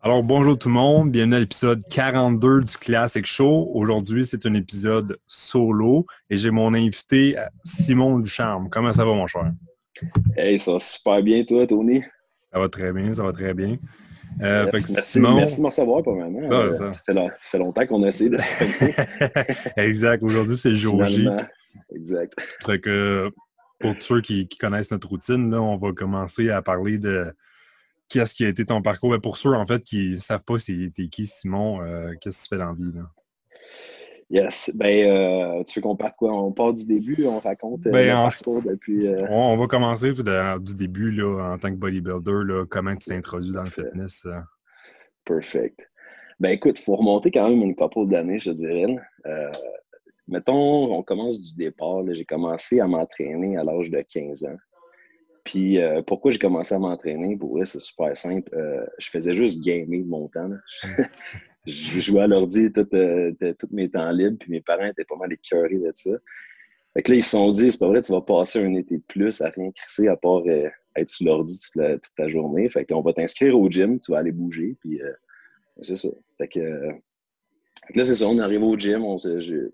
Alors, bonjour tout le monde, bienvenue à l'épisode 42 du Classic Show. Aujourd'hui, c'est un épisode solo et j'ai mon invité Simon Ducharme. Comment ça va, mon cher? Hey, ça va super bien, toi, Tony? Ça va très bien, ça va très bien. Euh, merci, Simon... merci, de me recevoir, pas mal. Ah, euh, ça... fait, longtemps qu'on a essayé de se Exact. Aujourd'hui, c'est le jour J. Exact. Fait que pour ceux qui, connaissent notre routine, là, on va commencer à parler de qu'est-ce qui a été ton parcours? Mais pour ceux, en fait, qui ne savent pas c'est qui, Simon, euh, qu'est-ce que tu fais dans la vie? Là? Yes. Ben, euh, tu veux qu'on parte quoi? On part du début, on raconte euh, ben, le parcours depuis. On, va commencer du début là, en tant que bodybuilder. Là, comment tu t'es introduit dans le fitness? Perfect. Ben écoute, il faut remonter quand même une couple d'années, je dirais. mettons, on commence du départ. J'ai commencé à m'entraîner à l'âge de 15 ans. Puis euh, pourquoi j'ai commencé à m'entraîner? Pour vrai, c'est super simple. Euh, je faisais juste gamer mon temps. je jouais à l'ordi euh, tous mes temps libres, puis mes parents étaient pas mal écœurés de ça. Fait que là, ils se sont dit, c'est pas vrai, tu vas passer un été de plus à rien crisser à part être sur l'ordi toute, ta journée. Fait qu'on va t'inscrire au gym, tu vas aller bouger, puis c'est ça. Fait que, là, c'est ça, on arrive au gym,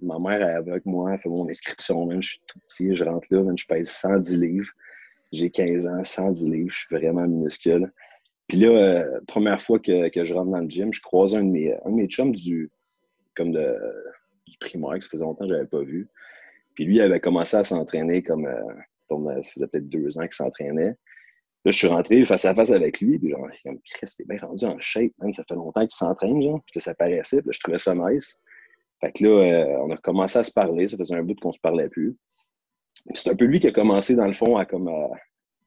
ma mère est avec moi, elle fait mon inscription, même, je suis tout petit, je rentre là, même, je pèse 110 livres. J'ai 15 ans, 110 livres, je suis vraiment minuscule. Puis là, euh, première fois que, je rentre dans le gym, je croise un de mes, un de mes chums du, comme de, du primaire, que ça faisait longtemps que je n'avais pas vu. Puis lui, il avait commencé à s'entraîner comme, euh, ça faisait peut-être deux ans qu'il s'entraînait. Là, je suis rentré face à face avec lui, puis genre, comme, Christ, t'es bien rendu en shape, man, ça fait longtemps qu'il s'entraîne, genre. Puis ça paraissait, puis là, je trouvais ça nice. Fait que là, euh, on a commencé à se parler, ça faisait un bout qu'on se parlait plus. C'est un peu lui qui a commencé, dans le fond, à, comme,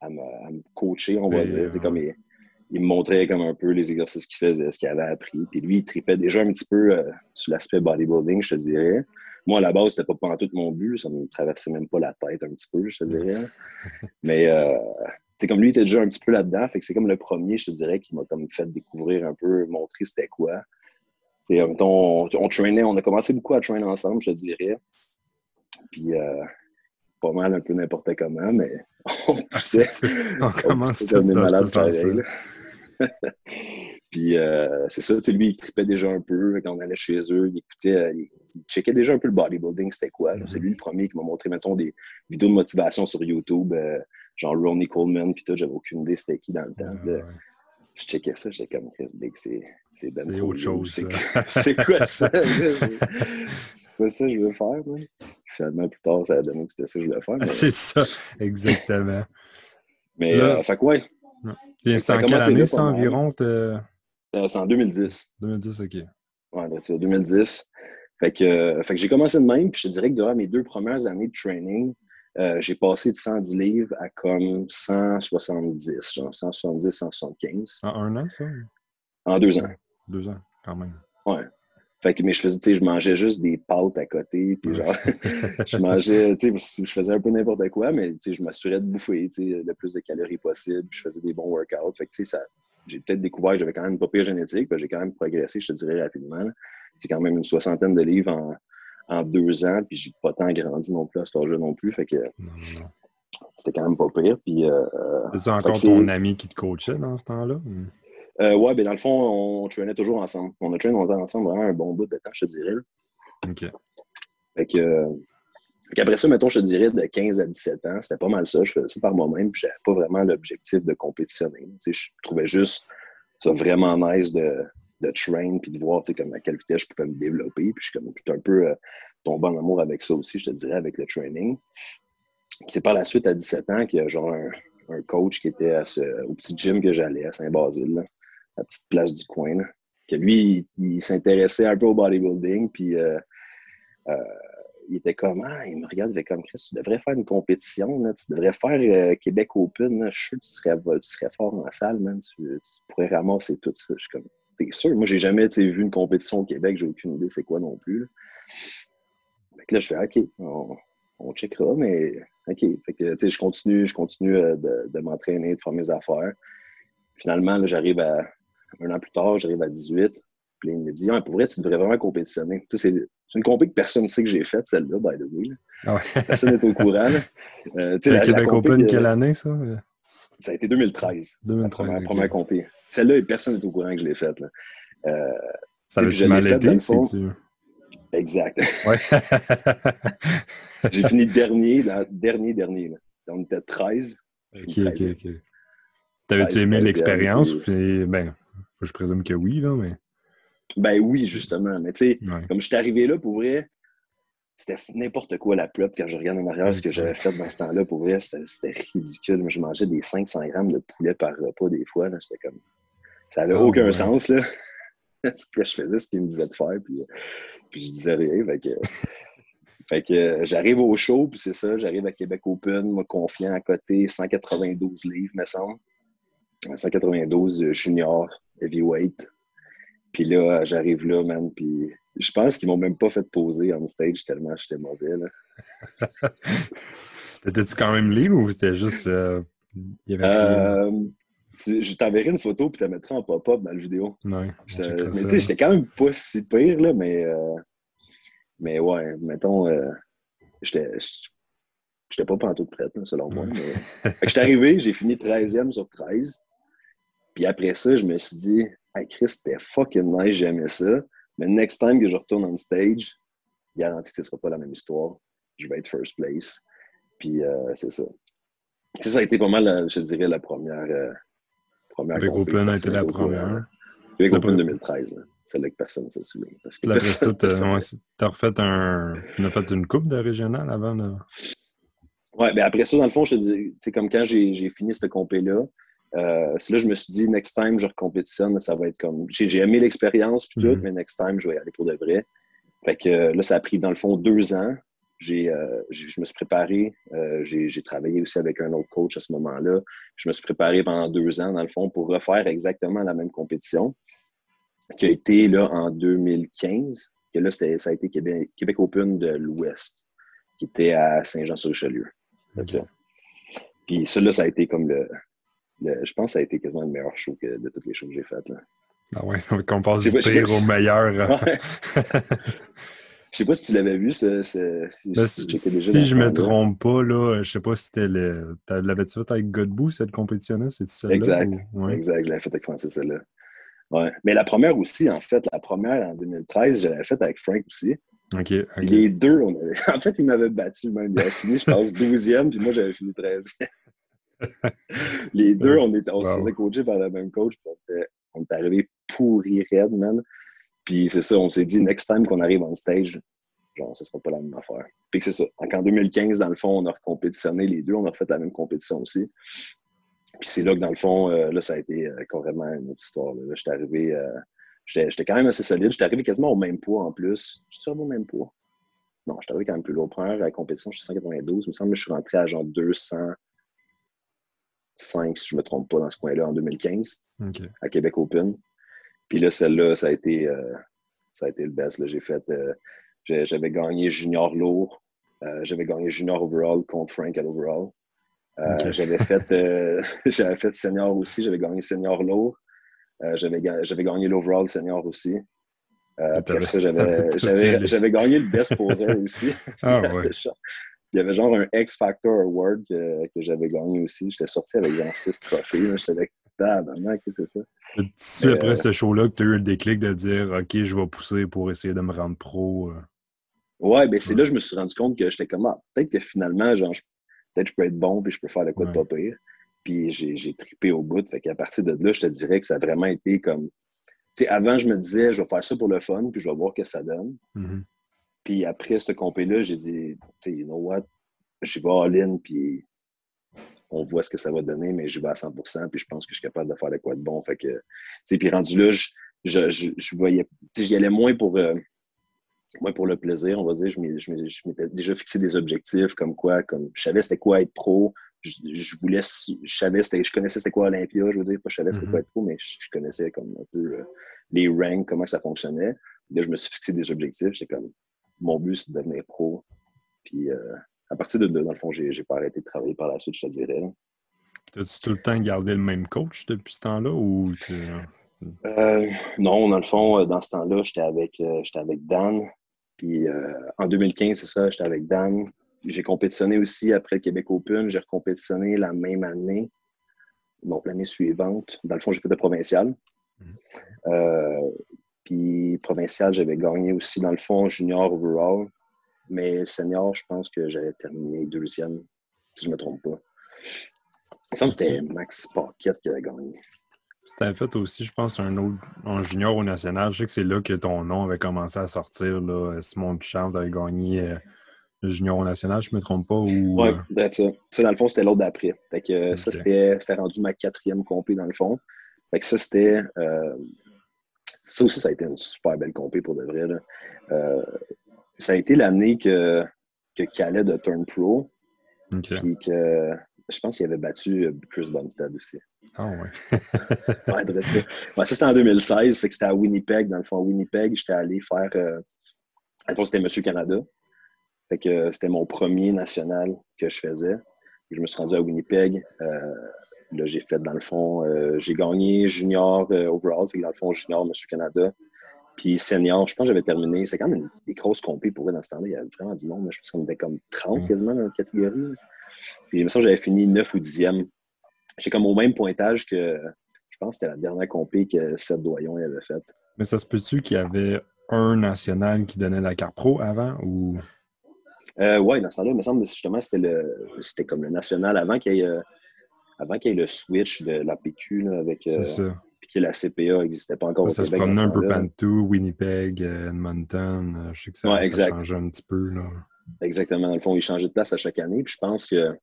à, me, coacher, on va dire. Comme il, me montrait comme un peu les exercices qu'il faisait, ce qu'il avait appris. Puis lui, il tripait déjà un petit peu euh, sur l'aspect bodybuilding, je te dirais. Moi, à la base, c'était pas, tout mon but. Ça me traversait même pas la tête un petit peu, je te dirais. Mais euh, c'est comme lui, il était déjà un petit peu là-dedans. Fait que c'est comme le premier, je te dirais, qui m'a comme fait découvrir un peu, montrer c'était quoi. on, on, traînait, on a commencé beaucoup à traîner ensemble, je te dirais. Puis euh, pas mal un peu n'importe comment, mais on poussait. on commence à malade pareil. Puis euh, c'est ça, lui, il tripait déjà un peu quand on allait chez eux, il écoutait, euh, il, checkait déjà un peu le bodybuilding, c'était quoi. C'est mm-hmm. lui le premier qui m'a montré, mettons, des vidéos de motivation sur YouTube, euh, genre Ronnie Coleman, puis tout, j'avais aucune idée c'était qui dans le temps. Je checkais ça, j'étais comme Chris Big, c'est c'est ben autre chose. C'est quoi ça? C'est pas ça que je veux faire, moi. Finalement, plus tard, ça a donné que c'était ça que je voulais faire. C'est ça, exactement. mais, euh, fait quoi? Ouais. C'est en quelle année, ça, environ? Euh, c'est en 2010. 2010, OK. Ouais, c'est 2010. Fait que, euh, fait que j'ai commencé de même, puis je te dirais que durant mes deux premières années de training, euh, j'ai passé de 110 livres à comme 170, genre 170, 175. En un an, ça? En deux ans. Deux ans, quand même. Ouais. Fait que, mais je faisais, je mangeais juste des pâtes à côté, puis genre, je mangeais, tu sais, je faisais un peu n'importe quoi, mais tu sais, je m'assurais de bouffer, tu sais, le plus de calories possible, je faisais des bons workouts. Fait que, tu sais, ça, j'ai peut-être découvert que j'avais quand même une pire génétique, j'ai quand même progressé, je te dirais, rapidement. C'est quand même une soixantaine de livres en, en deux ans, puis j'ai pas tant grandi non plus à cet âge-là non plus, fait que c'était quand même pas pire. Puis, euh, c'est encore ton ami qui te coachait dans ce temps-là? Euh, ouais, ben dans le fond, on traînait toujours ensemble. On a traîné ensemble vraiment un bon bout de temps, je te dirais. OK. Fait que, euh, après ça, mettons, je te dirais de 15 à 17 ans, c'était pas mal ça. Je faisais ça par moi-même, puis j'avais pas vraiment l'objectif de compétitionner. Tu sais, je trouvais juste ça vraiment nice de, de train puis de voir tu sais, comme à quelle vitesse je pouvais me développer. Puis je suis comme tout un peu euh, tombé en amour avec ça aussi, je te dirais, avec le training. C'est par la suite, à 17 ans, qu'il y a genre un, un coach qui était à ce, au petit gym que j'allais à Saint-Basile la petite place du coin. Que lui, il, s'intéressait un peu au bodybuilding, puis euh, euh, il était comme, ah, il me regarde, il comme, Chris, tu devrais faire une compétition, tu devrais faire euh, Québec Open, je suis sûr que tu serais, fort dans la salle, man, tu, pourrais ramasser tout ça. Je suis comme, t'es sûr? Moi, j'ai jamais vu une compétition au Québec, j'ai aucune idée c'est quoi non plus. Là. là, je fais, OK, on, on checkera, mais OK. Fait que, je continue, je continue de, de m'entraîner, de faire mes affaires. Finalement, j'arrive à, un an plus tard, j'arrive à 18. Puis il me dit ah, Pour vrai, tu devrais vraiment compétitionner. C'est une compé que personne ne sait que j'ai faite, celle-là, by the way. Ah ouais. Personne n'est au courant. Euh, le Québec Open, quelle année, ça? Ça a été 2013. 2013. La première, compé. Celle-là, personne n'est au courant que je l'ai faite. Euh, ça a mal été, c'est-tu? Exact. Ouais. J'ai fini dernier, là, dernier, dernier. Là. On était 13. Ok, ok, ok. T'avais-tu aimé l'expérience? Puis... Ben, je présume que oui, là, mais. Ben oui, justement. Mais tu sais, comme je suis arrivé là, pour vrai, c'était n'importe quoi la plop quand je regarde en arrière ce que j'avais fait dans ce temps-là. Pour vrai, c'était ridicule. je mangeais des 500 grammes de poulet par repas des fois. C'était comme. Ça n'avait ah aucun sens, là. ce que je faisais, ce qu'il me disait de faire. Puis, puis je disais rien. Fait que, fait que j'arrive au show, puis c'est ça. J'arrive à Québec Open, moi, confiant à côté, 192 livres, me semble. 192 junior, heavyweight. Puis là, j'arrive là, man, puis je pense qu'ils m'ont même pas fait poser on stage tellement j'étais mauvais, là. T'étais-tu quand même libre ou c'était juste... Euh, euh, je t'enverrai une photo puis tu la mettrai en pop-up dans la vidéo. Ouais, mais tu sais, j'étais quand même pas si pire, là, mais... Euh, mais ouais, mettons... J'étais... J'étais pas pantoute prête, selon moi. Mais... fait que j'étais arrivé, j'ai fini 13e sur 13. Puis après ça, je me suis dit, hey Chris, c'était fucking nice, j'aimais ça. Mais next time que je retourne on stage, garanti que ce ne sera pas la même histoire. Je vais être first place. Puis euh, c'est ça. Ça, a été pas mal, je dirais, la première. Euh, première Big Open a été la première. Big Open 2013. C'est là que personne ne se souvient. Parce que après ça, tu as, refait un. Tu fait une coupe de régional avant de. Ouais, mais après ça, dans le fond, je te dis, c'est comme quand j'ai fini cette compé-là, euh, c'est là je me suis dit, next time, je recompétitionne, ça va être comme. J'ai aimé l'expérience puis tout, mhm. mais next time, je vais y aller pour de vrai. Fait que là, ça a pris, dans le fond, deux ans. J'ai, euh, je me suis préparé. Euh, j'ai travaillé aussi avec un autre coach à ce moment-là. Je me suis préparé pendant deux ans, dans le fond, pour refaire exactement la même compétition qui a été là en 2015. Que là, ça a été Québec, Québec Open de l'Ouest, qui était à Saint-Jean-sur-Richelieu. Puis ça, là, ça a été comme le, je pense que ça a été quasiment le meilleur show de toutes les shows que j'ai faites. Là. Ah ouais, qu'on passe du pire au meilleur. Hein. Je sais pas si tu l'avais vu, ce, ben, si, je me trompe pas, là, je sais pas si c'était le. L'avais-tu fait avec Godbout, cette compétition-là? C'est celle-là? Exact. Exact, je l'avais fait avec Francis, celle-là. Ouais. Mais la première aussi, en fait, la première en 2013, je l'avais faite avec Frank aussi. Les deux, on avait... en fait, il m'avait battu même. Il avait fini, je pense, 12e, puis moi, j'avais fini 13e les deux, on, était, on se faisait coacher par le même coach. on est arrivé pourri raide, man. Puis c'est ça, on s'est dit, next time qu'on arrive en stage, genre, ce sera pas la même affaire. Puis c'est ça. Donc en 2015, dans le fond, on a recompétitionné les deux, on a refait la même compétition aussi. Puis c'est là que, dans le fond, euh, là, ça a été euh, carrément une autre histoire. Là, j'étais arrivé, euh, j'étais quand même assez solide. J'étais arrivé quasiment au même poids en plus. Je suis au même poids. Non, j'étais arrivé quand même plus lourd. Première à la compétition, je suis 192. Il me semble que je suis rentré à genre 200. 5, si je ne me trompe pas, dans ce coin-là, en 2015, à Québec Open. Puis là, celle-là, ça a été euh, ça a été le best. J'ai fait euh, j'avais gagné junior lourd. Euh, j'avais gagné junior overall contre Frank à l'overall. J'avais fait j'avais fait senior aussi, j'avais gagné senior lourd. j'avais gagné l'overall senior aussi. après ça, j'avais gagné le best poser aussi. Ah ouais. Il y avait genre un X Factor Award que, que j'avais gagné aussi. J'étais sorti avec genre six trophées. J'étais avec tabarnak, que c'est ça? C'est après euh, ce show-là que tu as eu le déclic de dire OK, je vais pousser pour essayer de me rendre pro. Euh. Ouais, ben c'est là que je me suis rendu compte que j'étais comme ah, peut-être que finalement, genre, peut-être que je peux être bon puis je peux faire le quoi de pas pire. Puis j'ai tripé au bout. Fait qu'à partir de là, je te dirais que ça a vraiment été comme. Tu sais, avant, je me disais, je vais faire ça pour le fun, puis je vais voir ce que ça donne. Mm-hmm. Puis après ce compé-là, j'ai dit, you know what, je vais all-in, puis on voit ce que ça va donner, mais je vais à 100% puis je pense que je suis capable de faire de quoi de bon. Fait que, puis rendu là, je, je, je, voyais, j'y allais moins pour, euh, moins pour le plaisir, on va dire. Je m'étais déjà fixé des objectifs comme quoi, comme je savais c'était quoi être pro. Je, voulais, je savais, je connaissais c'était quoi Olympia, je veux dire, pas je savais c'était quoi mm-hmm. être pro, mais je, connaissais comme un peu euh, les ranks, comment ça fonctionnait. Là, je me suis fixé des objectifs. J'étais comme, mon but, c'est de devenir pro. Puis euh, à partir de là, dans le fond, j'ai pas arrêté de travailler par la suite, je te dirais. As-tu tout le temps gardé le même coach depuis ce temps-là ou euh, non, dans le fond, euh, dans ce temps-là, j'étais avec, avec Dan. Puis en 2015, c'est ça, j'étais avec Dan. J'ai compétitionné aussi après le Québec Open. J'ai recompétitionné la même année. donc l'année suivante, dans le fond, j'ai fait de provincial. Mhm. Puis provincial, j'avais gagné aussi, dans le fond, junior overall. Mais senior, je pense que j'avais terminé deuxième, si je ne me trompe pas. Il semble que c'était Max Paquette qui avait gagné. C'était fait aussi, je pense, un autre en junior au national. Je sais que c'est là que ton nom avait commencé à sortir. Là. Simon Duchamp avait gagné euh, le junior au national, je ne me trompe pas. Ou, oui, c'est ça. Ça, dans le fond, c'était l'autre d'après. Fait que ça, c'était rendu ma quatrième compé dans le fond. Fait que ça, c'était. Euh, ça aussi, ça a été une super belle compé pour de vrai. Euh, ça a été l'année que, que Calais de Turn Pro. Puis que je pense qu'il avait battu Chris Bumstead aussi. Ah ouais. ouais, ça. c'était en 2016, fait que c'était à Winnipeg. Dans le fond, à Winnipeg, j'étais allé faire. Euh... c'était Monsieur Canada. Fait que euh, c'était mon premier national que je faisais. Je me suis rendu à Winnipeg. Euh, là, j'ai fait, dans le fond, euh, j'ai gagné junior overall. Fait que dans le fond, junior, Monsieur Canada. Puis senior, je pense que j'avais terminé. C'est quand même des grosses compées pour eux dans ce temps-là. Il y avait vraiment du monde. Je pense qu'on était comme 30 mm. quasiment dans la catégorie. Puis, il me semble que j'avais fini 9 ou 10e j'ai comme au même pointage que je pense que c'était la dernière compé que Seth Doyon avait faite. Mais ça se peut-tu qu'il y avait un national qui donnait la carte pro avant ou? Euh, oui, dans ce temps-là, il me semble que justement c'était le c'était comme le national avant qu'il y ait euh, avant qu'il y ait le switch de la PQ avec euh, puis que la CPA n'existait pas encore ça se promenait un peu partout, Winnipeg, euh, Edmonton, je sais que ça, ouais, ça changeait un petit peu. Là. Exactement. Dans le fond, ils changeaient de place à chaque année. Puis je pense que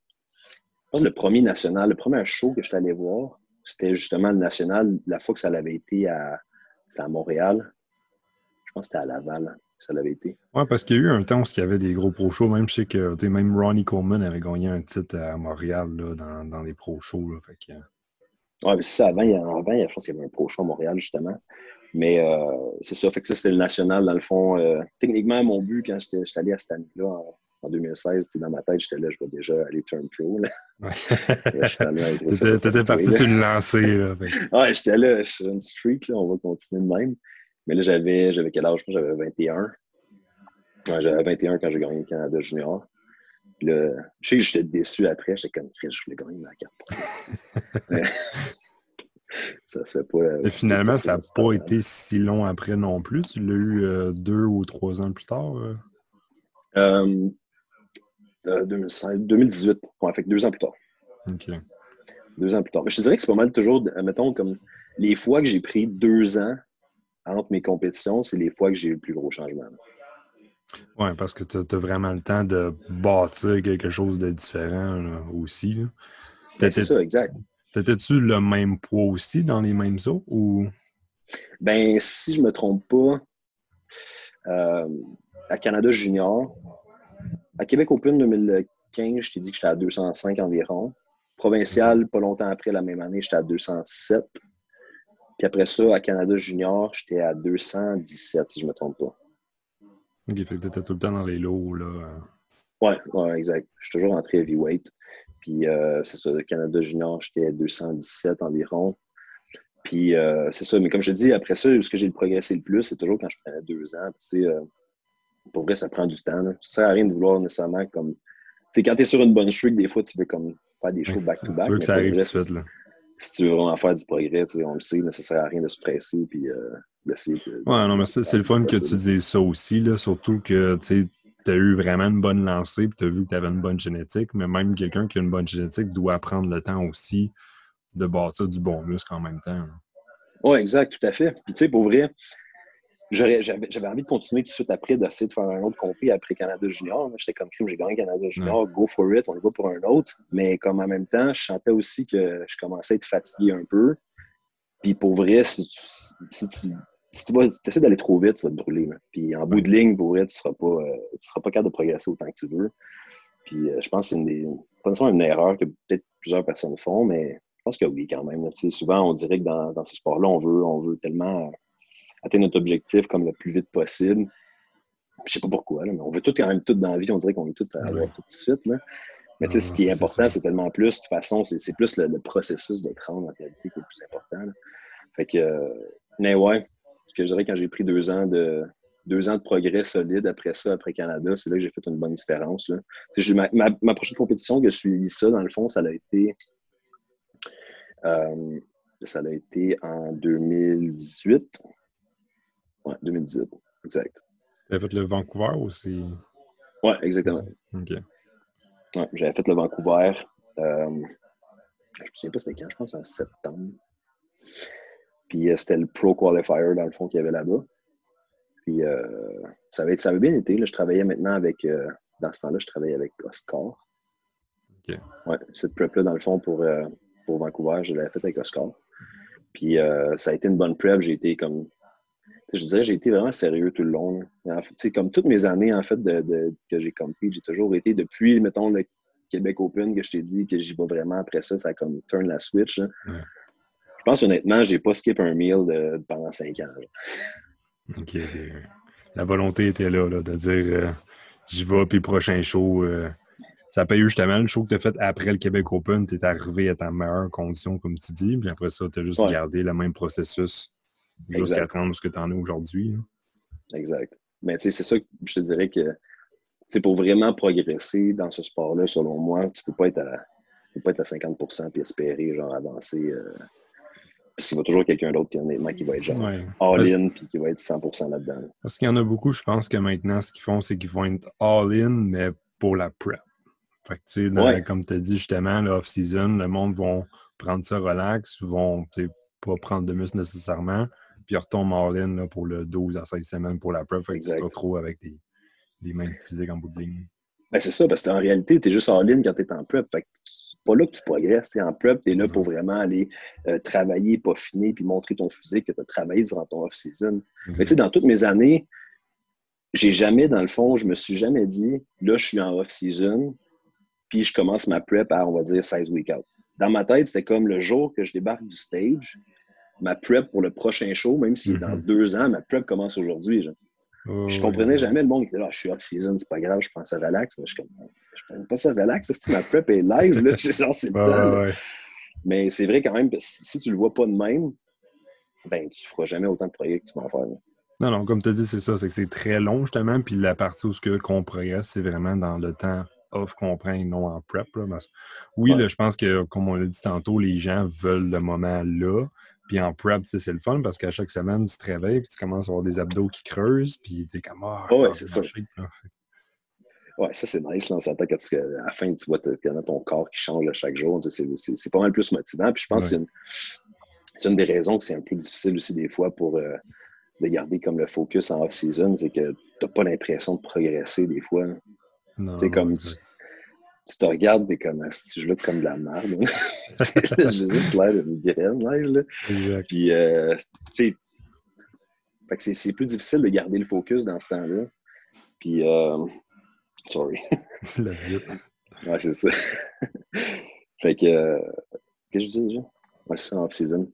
le premier national, le premier show que je suis allé voir, c'était justement le national, la fois que ça l'avait été à, à Montréal. Je pense que c'était à Laval ça l'avait été. Oui, parce qu'il y a eu un temps où il y avait des gros pro shows. Même je sais que même Ronnie Coleman avait gagné un titre à Montréal là, dans, dans, les pro shows. Là, fait que... Oui, c'est ça. Avant, il y avant, je pense qu'il y avait un pro show à Montréal, justement. Mais euh, c'est ça. Fait que ça, c'était le national, dans le fond. Euh, techniquement, mon but, quand j'étais allé à cette année-là, en 2016, dans ma tête, j'étais là, je vais déjà aller turn pro. T'étais parti sur une lancée. Là, ouais, j'étais là, je suis une streak, là, on va continuer de même. Mais là, j'avais, j'avais quel âge? J'avais 21. Ouais, j'avais 21 quand j'ai gagné le Canada Junior. là, je sais que j'étais déçu après, j'étais comme, je voulais gagner ma carte ça se fait pas. Et finalement, ça n'a pas été si long après non plus. Tu l'as eu euh, deux ou trois ans plus tard? Euh? Euh, 2018. Ouais, fait deux ans plus tard. OK. Deux ans plus tard. Mais je te dirais que c'est pas mal toujours, mettons, comme les fois que j'ai pris deux ans entre mes compétitions, c'est les fois que j'ai eu le plus gros changement. Oui, parce que tu as, vraiment le temps de bâtir quelque chose de différent aussi. Ben, c'est ça, exact. T'étais-tu le même poids aussi dans les mêmes eaux ou? Ben, si je me trompe pas, euh, à Canada Junior, à Québec Open 2015, je t'ai dit que j'étais à 205 environ. Provincial, pas longtemps après, la même année, j'étais à 207. Puis après ça, à Canada Junior, j'étais à 217, si je ne me trompe pas. OK, fait que t'étais tout le temps dans les lots, là. Ouais, ouais, exact. Je suis toujours entré heavyweight. Puis euh, c'est ça, Canada Junior, j'étais à 217 environ. Puis euh, c'est ça, mais comme je te dis, après ça, ce que j'ai progressé le plus, c'est toujours quand je prenais deux ans. Tu euh, pour vrai, ça prend du temps. Là. Ça sert à rien de vouloir nécessairement comme. Tu sais, quand tu es sur une bonne streak, des fois, tu veux comme faire des shows back-to-back. tu veux que ça arrive tout de suite, là. Si tu veux vraiment faire du progrès, on le sait, mais ça sert à rien de se presser puis euh, d'essayer. ouais, non, mais c'est le fun que tu dises ça aussi, là, surtout que tu as eu vraiment une bonne lancée puis tu as vu que tu avais une bonne génétique, mais même quelqu'un qui a une bonne génétique doit prendre le temps aussi de bâtir du bon muscle en même temps. Oui, exact, tout à fait. Puis tu sais, pour vrai, j'avais envie de continuer tout de suite après, d'essayer de faire un autre compris après Canada Junior. J'étais comme crime, j'ai gagné Canada Junior, go for it, on y va pour un autre. Mais comme en même temps, je sentais aussi que je commençais à être fatigué un peu. Puis pour vrai, si tu, si tu, si tu essaies d'aller trop vite, tu vas te brûler. Puis en bout de ligne, pour vrai, tu ne seras, pas, euh, seras pas capable de progresser autant que tu veux. Puis euh, je pense que c'est une, des, une erreur que peut-être plusieurs personnes font, mais je pense que oui, quand même. Souvent, on dirait que dans, dans ce sport-là, on veut, on veut tellement atteindre notre objectif comme le plus vite possible. Je sais pas pourquoi, mais on veut tout quand même tout dans la vie, on dirait qu'on veut tout avoir tout de suite. Mais ce qui est important, c'est tellement plus, de toute façon, c'est plus le, processus d'être en réalité qui est le plus important. Fait que, euh, mais ouais, ce que je dirais quand j'ai pris deux ans de deux ans de progrès solide après ça, après Canada, c'est là que j'ai fait une bonne différence. Ma, ma, prochaine compétition que je suivi ça, dans le fond, ça a été Euh, ça a été en 2018. Ouais, 2018, exact. Tu avais fait le Vancouver aussi? Ouais, exactement. OK. Ouais, j'avais fait le Vancouver. Euh, je me souviens pas c'était quand, je pense en septembre. Puis euh, c'était le Pro Qualifier, dans le fond, qu'il y avait là-bas. Puis euh, ça, avait, ça avait bien été. Là, je travaillais maintenant avec, euh, dans ce temps-là, je travaillais avec Oscar. OK. Ouais, cette prep-là, dans le fond, pour, euh, pour Vancouver, je l'avais faite avec Oscar. Puis ça a été une bonne prep. J'ai été comme. Je dirais j'ai été vraiment sérieux tout le long. En fait, comme toutes mes années en fait de, de- que j'ai compris, j'ai toujours été depuis, mettons, le Québec Open que je t'ai dit que j'y vais vraiment après ça, ça a comme turn la switch. là. Ouais. Je pense honnêtement, j'ai pas skip un meal de- pendant cinq ans. là. OK. ok. La volonté était là, là, de dire euh, j'y vais, puis prochain show. euh, ça paye justement le show que tu as fait après le Québec Open. Tu es arrivé à ta meilleure condition, comme tu dis, puis après ça, tu as juste Ouais. gardé le même processus jusqu'à te rendre ce que tu en es aujourd'hui. Exact. Mais tu sais, c'est ça que je te dirais que pour vraiment progresser dans ce sport-là, selon moi, tu peux pas être à, tu peux pas être à 50% puis espérer genre avancer. euh, parce qu'il va toujours quelqu'un d'autre qui, honnêtement, qui va être genre Ouais. All-in puis qui va être 100% là-dedans. Parce qu'il y en a beaucoup, je pense que maintenant, ce qu'ils font, c'est qu'ils vont être all-in, mais pour la prep. Fait que, tu sais, Ouais. comme tu as dit justement, l'off-season, le monde vont prendre ça relax, vont pas prendre de muscle nécessairement, puis ils retombent all-in là, pour le 12 à 16 semaines pour la prep. Fait que tu te retrouves avec des, des mêmes physiques en bout de ligne. Ben, c'est ça, parce qu'en réalité, tu es juste all-in quand tu es en prep. Fait que c'est pas là que tu progresses. T'es en prep, tu es là pour vraiment aller euh, travailler, peaufiner, puis montrer ton physique que tu as travaillé durant ton off-season. Mais tu sais, dans toutes mes années, j'ai jamais, dans le fond, je me suis jamais dit, là, je suis en off-season, puis je commence ma prep à, on va dire, 16 week out. Dans ma tête, c'était comme le jour que je débarque du stage, ma prep pour le prochain show, même si dans Mhm. deux ans, ma prep commence aujourd'hui. Oh, Je comprenais ouais. jamais le monde qui était là, je suis off-season, c'est pas grave, je pense à relax. Mais je suis comme, je prends pas ça relax, c'est ma prep est live, là, genre, c'est Ouais. Mais c'est vrai quand même, si tu le vois pas de même, ben, tu feras jamais autant de progrès que tu vas en faire. là. Non, non, comme tu as dit, c'est ça, c'est que c'est très long justement, puis la partie où ce que qu'on progresse, c'est vraiment dans le temps off qu'on prend et non en prep. là, parce- Oui, là, je pense que, comme on l'a dit tantôt, les gens veulent le moment là. Puis en prep, c'est le fun parce qu'à chaque semaine, tu te réveilles puis tu commences à avoir des abdos qui creusent, puis t'es comme Ah, Ouais, ah, c'est ça. Ouais, ça c'est nice, là, on s'entend quand tu- à la fin, tu vois ton corps qui change chaque jour. C'est pas mal plus motivant. Puis je pense Ouais. que c'est une, des raisons que c'est un peu difficile aussi des fois pour euh, de garder comme le focus en off-season, c'est que t'as pas l'impression de progresser des fois. C'est comme. Tu te regardes, t'es comme si je look comme de la merde. J'ai juste l'air d'une graine là. Exact. Puis, euh, tu sais, fait que c'est- c'est plus difficile de garder le focus dans ce temps-là. Puis, euh, sorry. La visite. Ouais, c'est ça. fait que, euh, qu'est-ce que je dis déjà? Ouais, c'est ça, en off-season.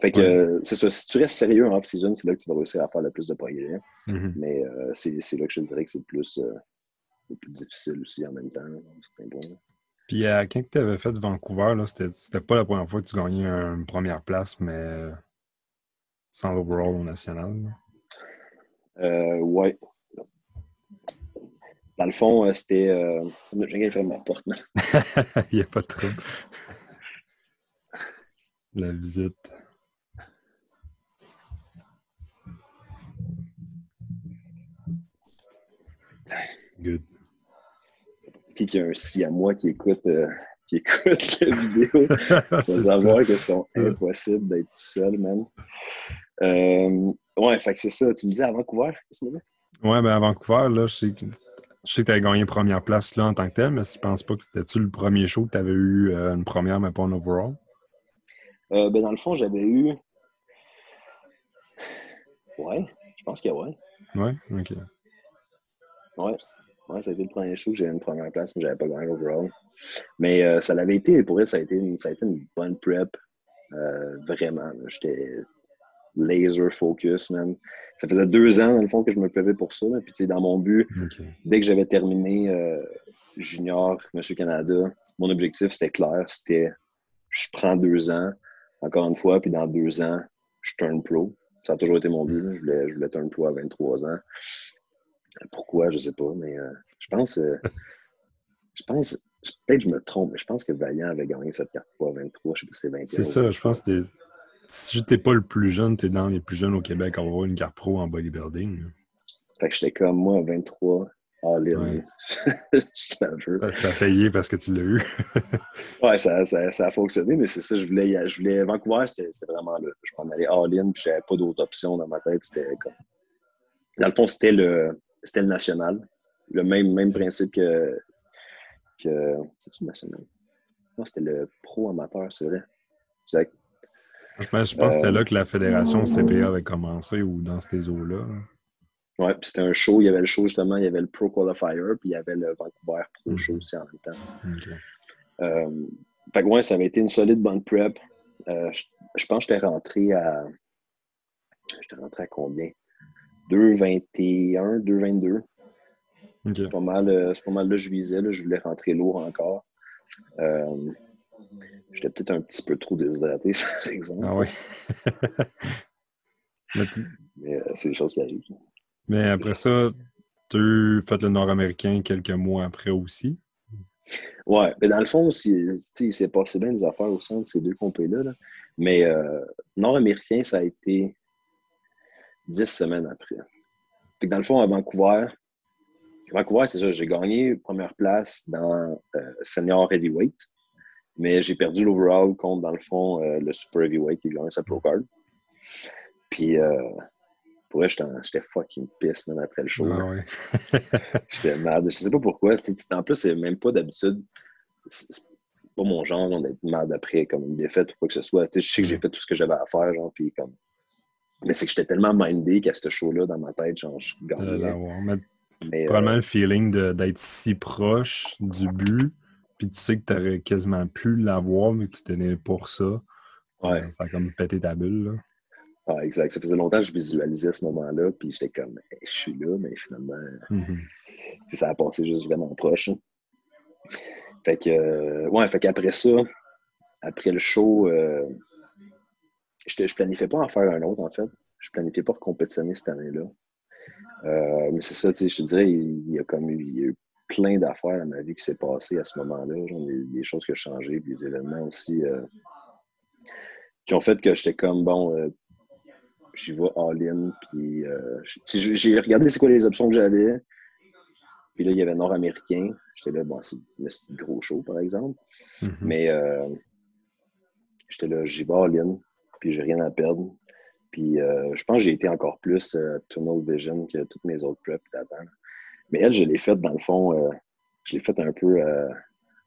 Fait que, Ouais. euh, c'est ça. Si tu restes sérieux en off-season, c'est là que tu vas réussir à faire le plus de progrès. Mhm. Mais euh, c'est c'est là que je te dirais que c'est le plus, le plus difficile aussi en même temps, points, là. Puis euh, quand tu avais fait Vancouver, là, c'était c'était pas la première fois que tu gagnais une première place, mais sans l'overall au national. Euh, ouais. Dans le fond, euh, c'était. Euh... J'ai rien fait ma porte. Il n'y a pas de trouble. La visite. Good. Qui qui a un si à moi qui écoute, euh, qui écoute la vidéo. Ça. savoir que c'est Ouais. impossible d'être tout seul, man. Euh, ouais, fait que c'est ça. Tu me disais à Vancouver, qu'est-ce que? Ouais, ben à Vancouver, là, je sais que je sais que tu as gagné première place là en tant que tel, mais je pense pas que c'était-tu le premier show que tu avais eu euh, une première, mais pas un overall? Euh, ben, dans le fond, j'avais eu. Ouais, je pense que ouais. Ouais, ok. Ouais. Ouais, ça a été le premier show que j'ai eu une première place, mais j'avais pas gagné overall. Mais euh, ça l'avait été, pour elle, ça a été une, ça a été une bonne prep. Euh, vraiment. J'étais laser focus, man. Ça faisait deux ans, dans le fond, que je me prépais pour ça. là. Puis, tu sais, dans mon but, dès que j'avais terminé euh, junior, Monsieur Canada, mon objectif, c'était clair. C'était je prends deux ans, encore une fois, puis dans deux ans, je turn pro. Ça a toujours été mon but. là. Je voulais, je voulais turn pro à 23 ans. Pourquoi, je sais pas, mais euh, je pense. euh, je pense. Peut-être que je me trompe, mais je pense que Valiant avait gagné cette carte pro à 23, je sais pas si c'est 21. C'est ça, je pense que si t'es pas le plus jeune, t'es dans les plus jeunes au Québec à avoir une carte pro en bodybuilding. Fait que j'étais comme moi à 23, all-in. ça a payé parce que tu l'as eu. ouais, ça, ça, ça, a fonctionné, mais c'est ça, je voulais, je voulais Vancouver, c'était vraiment là. Je m'en allais all-in, puis j'avais pas d'autre option dans ma tête. C'était comme. Dans le fond, c'était le, c'était le national. Le même, même principe que. que C'est-tu national? Non, c'était le pro amateur, c'est vrai. Exact. Je pense, je pense que c'était là que la fédération CPA avait commencé ou dans ces eaux-là. Ouais, puis c'était un show. Il y avait le show justement, il y avait le Pro Qualifier, puis il y avait le Vancouver Pro Show aussi en même temps. Euh, fait que ouais, ça avait été une solide bonne prep. Euh, je, pense que j'étais rentré à. J'étais rentré à combien? 2,21, 2,22. C'est pas, mal, euh, pas mal là je visais. Là, je voulais rentrer lourd encore. J'étais peut-être un petit peu trop déshydraté, par exemple. Ah oui. Mais c'est des choses qui arrivent. Mais après ça, tu fait le nord-américain quelques mois après aussi? Ouais, mais dans le fond, il s'est passé bien des affaires au sein de ces deux compés-là. Mais euh, nord-américain, ça a été dix semaines après. Dans le fond, à Vancouver, Vancouver, c'est ça, j'ai gagné première place dans euh, senior heavyweight, mais j'ai perdu l'overall contre, dans le fond, euh, le super heavyweight qui a gagné sa pro card. Puis pour j'étais fucking pisse même après le show. Ah j'étais mal. Je sais pas pourquoi. En plus, c'est même pas d'habitude. C'est pas mon genre d'être mal après comme une défaite ou quoi que ce soit. je sais que j'ai fait tout ce que j'avais à faire, genre, puis comme. Mais c'est que j'étais tellement mindé qu'à ce show-là, dans ma tête, genre, je gagnais. Mais, probablement euh, le feeling d'être si proche du but, puis tu sais que tu aurais quasiment pu l'avoir, mais que tu tenais pour ça. Ouais. Ça a comme pété ta bulle, là. Ah, exact. Ça faisait longtemps que je visualisais ce moment-là, puis j'étais comme, je suis là, mais finalement, mm-hmm. ça a passé juste vraiment proche. Hein. Fait que, euh, ouais, fait qu'après ça, après le show, euh, je, je planifiais pas en faire un autre, en fait. Je planifiais pas compétitionner cette année-là. Euh, mais c'est ça, tu sais, je te dirais, il, y a comme eu, il y a eu plein d'affaires dans ma vie qui s'est passé à ce moment-là. Des, des choses qui ont changé, puis des événements aussi qui ont fait que j'étais comme, bon, j'y vais all-in. Puis euh, j'ai regardé c'est quoi les options que j'avais. Puis là, il y avait nord-américain. J'étais là, bon, c'est un gros show, par exemple. Mm-hmm. Mais euh, j'étais là, j'y vais all-in. Puis j'ai rien à perdre. Puis euh, je pense que j'ai été encore plus Tunnel Vision que toutes mes autres preps d'avant. Mais elle, je l'ai faite dans le fond, je l'ai faite un peu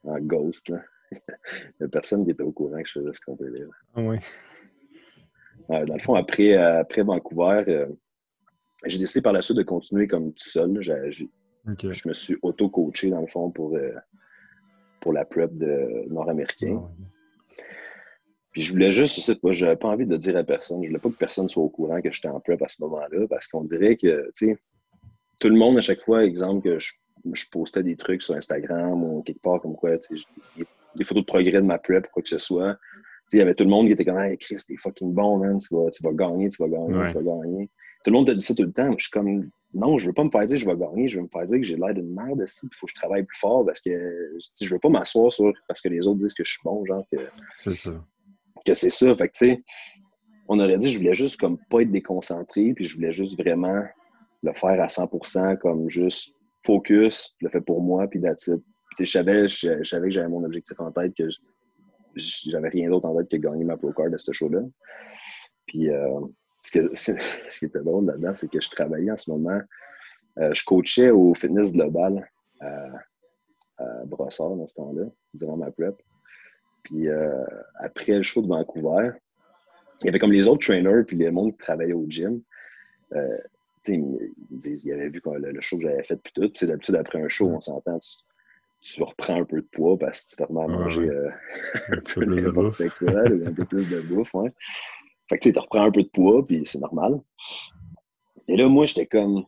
en ghost. Là. il n'y a personne qui était au courant que je faisais ce qu'on peut là. Ah oui. Euh, dans le fond, après, euh, après Vancouver, euh, j'ai décidé par la suite de continuer comme tout seul. Je me suis auto-coaché, dans le fond, pour, pour la prep de nord-américain. Ah, Puis je voulais juste, je n'avais pas envie de dire à personne, je voulais pas que personne soit au courant que j'étais en prep à ce moment-là, parce qu'on dirait que, tu sais, tout le monde, à chaque fois, exemple, que je, je, postais des trucs sur Instagram ou quelque part comme quoi, tu sais, des photos de progrès de ma prep, quoi que ce soit, il y avait tout le monde qui était comme Hey Chris, t'es fucking bon, man, tu vas, tu vas gagner, tu vas gagner, tu vas gagner. Tout le monde te dit ça tout le temps. je suis comme Non, je veux pas me faire dire que je vais gagner, je veux me faire dire que j'ai l'air d'une merde aussi, il faut que je travaille plus fort parce que je veux pas m'asseoir sur parce que les autres disent que je suis bon, genre que. C'est ça. Que c'est ça. Fait que tu sais, on aurait dit je voulais juste comme pas être déconcentré, puis je voulais juste vraiment le faire à 100%, comme juste focus, le fait pour moi, puis that's je savais, je, savais que j'avais mon objectif en tête, que j'avais rien d'autre en tête que gagner ma pro card de ce show-là. Puis, euh, ce, qui était drôle là-dedans, c'est que je travaillais en ce moment. Euh, je coachais au fitness global à, Brossard dans ce temps-là, durant ma prep. Puis, euh, après le show de Vancouver, il y avait comme les autres trainers puis les monde qui travaillaient au gym. ils, me avaient vu le, show que j'avais fait puis tout. Puis d'habitude, après un show, on s'entend, tu reprends un peu de poids parce que tu te remets à manger euh, un, peu plus de bouffe. un peu plus de bouffe, ouais. Fait que tu reprends un peu de poids, puis c'est normal. Et là, moi, j'étais comme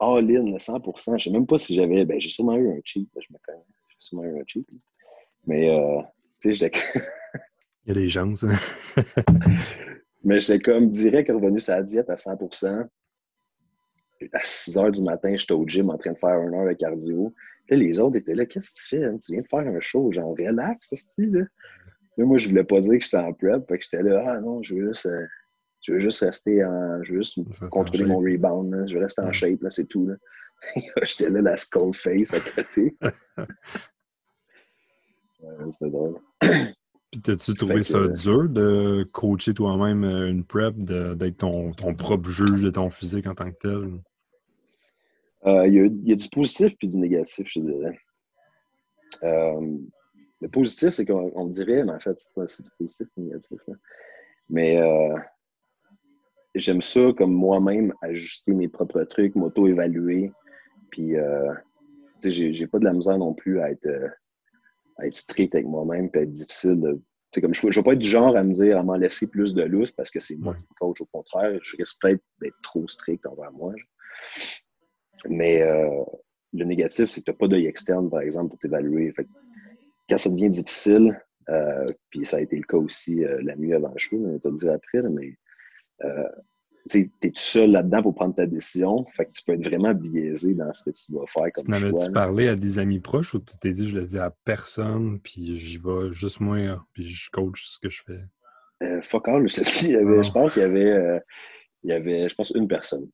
all-in, 100%. Je sais même pas si j'avais. Ben, j'ai sûrement eu un cheat. Je me connais. J'ai sûrement eu un cheat. Mais, euh, tu sais, j'étais. Il y a des gens, ça. Mais j'étais comme direct revenu sur la diète à 100% à 6 heures du matin, j'étais au gym en train de faire une heure de cardio. Là, les autres étaient là, qu'est-ce que tu fais? Hein? Tu viens de faire un show, genre relax, ce là. Moi, je voulais pas dire que j'étais en prep, fait que j'étais là, ah non, je veux juste, euh, je veux juste rester en. Je veux juste contrôler mon rebound, je veux rester en shape, là, c'est tout. Là. j'étais là, la skull face à côté. C'était drôle. Puis, t'as-tu trouvé ça dur de coacher toi-même euh, une prep, d'être ton, ton, propre juge de ton physique en tant que tel? Euh, il y, y, a du positif puis du négatif, je dirais. Euh, le positif, c'est qu'on dirait, mais en fait, c'est du positif du négatif. Mais euh, j'aime ça comme moi-même, ajuster mes propres trucs, m'auto-évaluer. Puis, euh, tu sais, j'ai pas de la misère non plus à être à être strict avec moi-même, puis être difficile de. Comme je ne vais pas être du genre à me dire à m'en laisser plus de lousse parce que c'est moi qui coach. Au contraire, je risque peut-être d'être trop strict envers moi. Mais euh, le négatif, c'est que tu n'as pas d'œil externe, par exemple, pour t'évaluer. Quand ça devient difficile, euh, puis ça a été le cas aussi euh, la nuit avant le show, on le dire après, mais tu es tout seul là-dedans pour prendre ta décision. Fait que tu peux être vraiment biaisé dans ce que tu dois faire comme tu choix. tu parlé à des amis proches ou tu t'es dit je le dis à personne, puis j'y vais juste moi, puis je coach ce que je fais? Euh, fuck all, je, sais, il y avait, je pense qu'il y avait, euh, il y avait, je pense, une personne.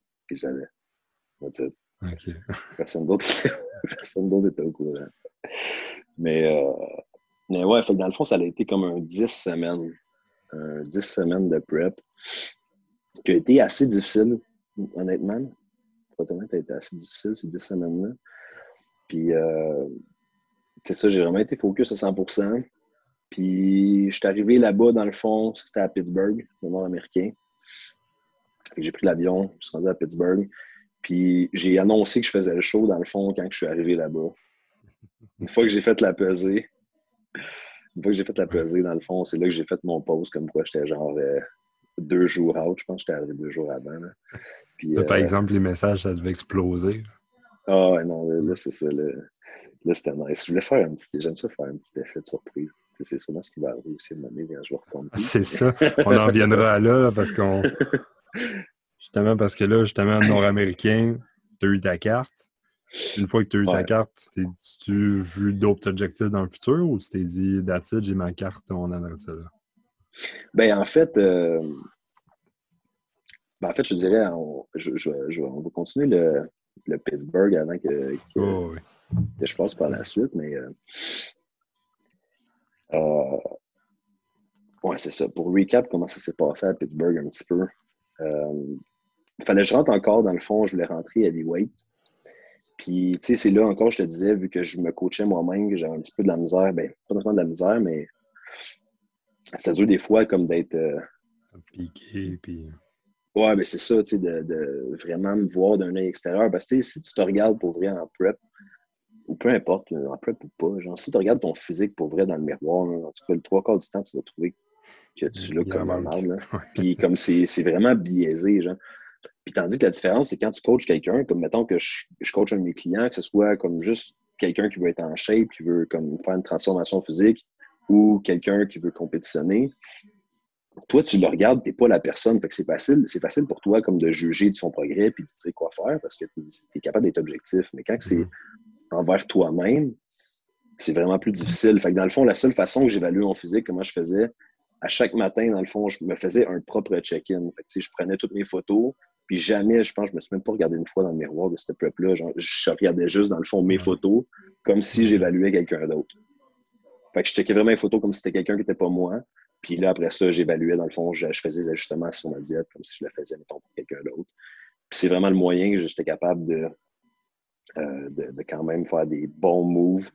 OK. Personne d'autre personne d'autre était au courant. Mais, euh, mais ouais, fait que dans le fond, ça a été comme un 10 semaines. Un 10 semaines de prep qui a été assez difficile, honnêtement. Honnêtement, ça a été assez difficile ces 10 semaines-là. Puis, euh, c'est ça, j'ai vraiment été focus à 100%. Puis, je suis arrivé là-bas, dans le fond, c'était à Pittsburgh, le nord-américain. J'ai pris l'avion, je suis rendu à Pittsburgh. Puis, j'ai annoncé que je faisais le show, dans le fond, quand je suis arrivé là-bas. Une fois que j'ai fait la pesée, une fois que j'ai fait la pesée, dans le fond, c'est là que j'ai fait mon pause, comme quoi j'étais genre euh, deux jours out. Je pense que j'étais arrivé deux jours avant. par euh, exemple, les messages, ça devait exploser. Ah ouais, non, là, c'est ça. Là, c'était nice. Je voulais faire un petit. J'aime ça faire un petit effet de surprise. C'est sûrement ce qui va arriver aussi de m'amener quand je vais recompter. C'est ça. On en viendra là, parce qu'on. Justement, parce que là, justement, nord-américain, tu as eu ta carte. Une fois que tu as eu ta carte, tu tu vu d'autres objectifs dans le futur ou tu t'es dit, that's it, j'ai ma carte, on en ça là? Ben, en fait, euh, ben, en fait, je dirais, on, va continuer le, le Pittsburgh avant que, oh, je passe par la suite, mais euh, euh, ouais, c'est ça. Pour recap, comment ça s'est passé à Pittsburgh un petit peu. il fallait que je rentre encore, dans le fond, je voulais rentrer à heavyweight. Puis, tu sais, c'est là encore, je te disais, vu que je me coachais moi-même, que j'avais un petit peu de la misère, ben, pas nécessairement de la misère, mais ça dure des fois comme d'être. Euh, Piqué, puis. Ouais, mais c'est ça, tu sais, de, vraiment me voir d'un œil extérieur. Parce que si tu te regardes pour vrai en prep, ou peu importe, en prep ou pas, genre, si tu regardes ton physique pour vrai dans le miroir, en tout cas, le trois quarts du temps, tu vas trouver que tu l'as comme un mal. Puis comme c'est vraiment biaisé, genre. Puis tandis que la différence, c'est quand tu coaches quelqu'un, comme mettons que je, je, coach un de mes clients, que ce soit comme juste quelqu'un qui veut être en shape, qui veut comme faire une transformation physique, ou quelqu'un qui veut compétitionner, toi, tu le regardes, tu n'es pas la personne. Fait que c'est facile, c'est facile pour toi comme de juger de son progrès et de dire quoi faire parce que tu es, capable d'être objectif. Mais quand c'est mm-hmm. envers toi-même, c'est vraiment plus difficile. Fait que dans le fond, la seule façon que j'évalue mon physique, comment je faisais, à chaque matin, dans le fond, je me faisais un propre check-in. je prenais toutes mes photos, puis jamais, je pense, je me suis même pas regardé une fois dans le miroir de cette prep-là. Je regardais juste, dans le fond, mes mm-hmm. photos, comme si j'évaluais quelqu'un d'autre. Fait que je checkais vraiment les photos comme si c'était quelqu'un qui n'était pas moi. Puis là, après ça, j'évaluais, dans le fond, je, faisais des ajustements sur ma diète comme si je le faisais, mettons, pour quelqu'un d'autre. Puis c'est vraiment le moyen que j'étais capable de, euh, de, quand même faire des bons moves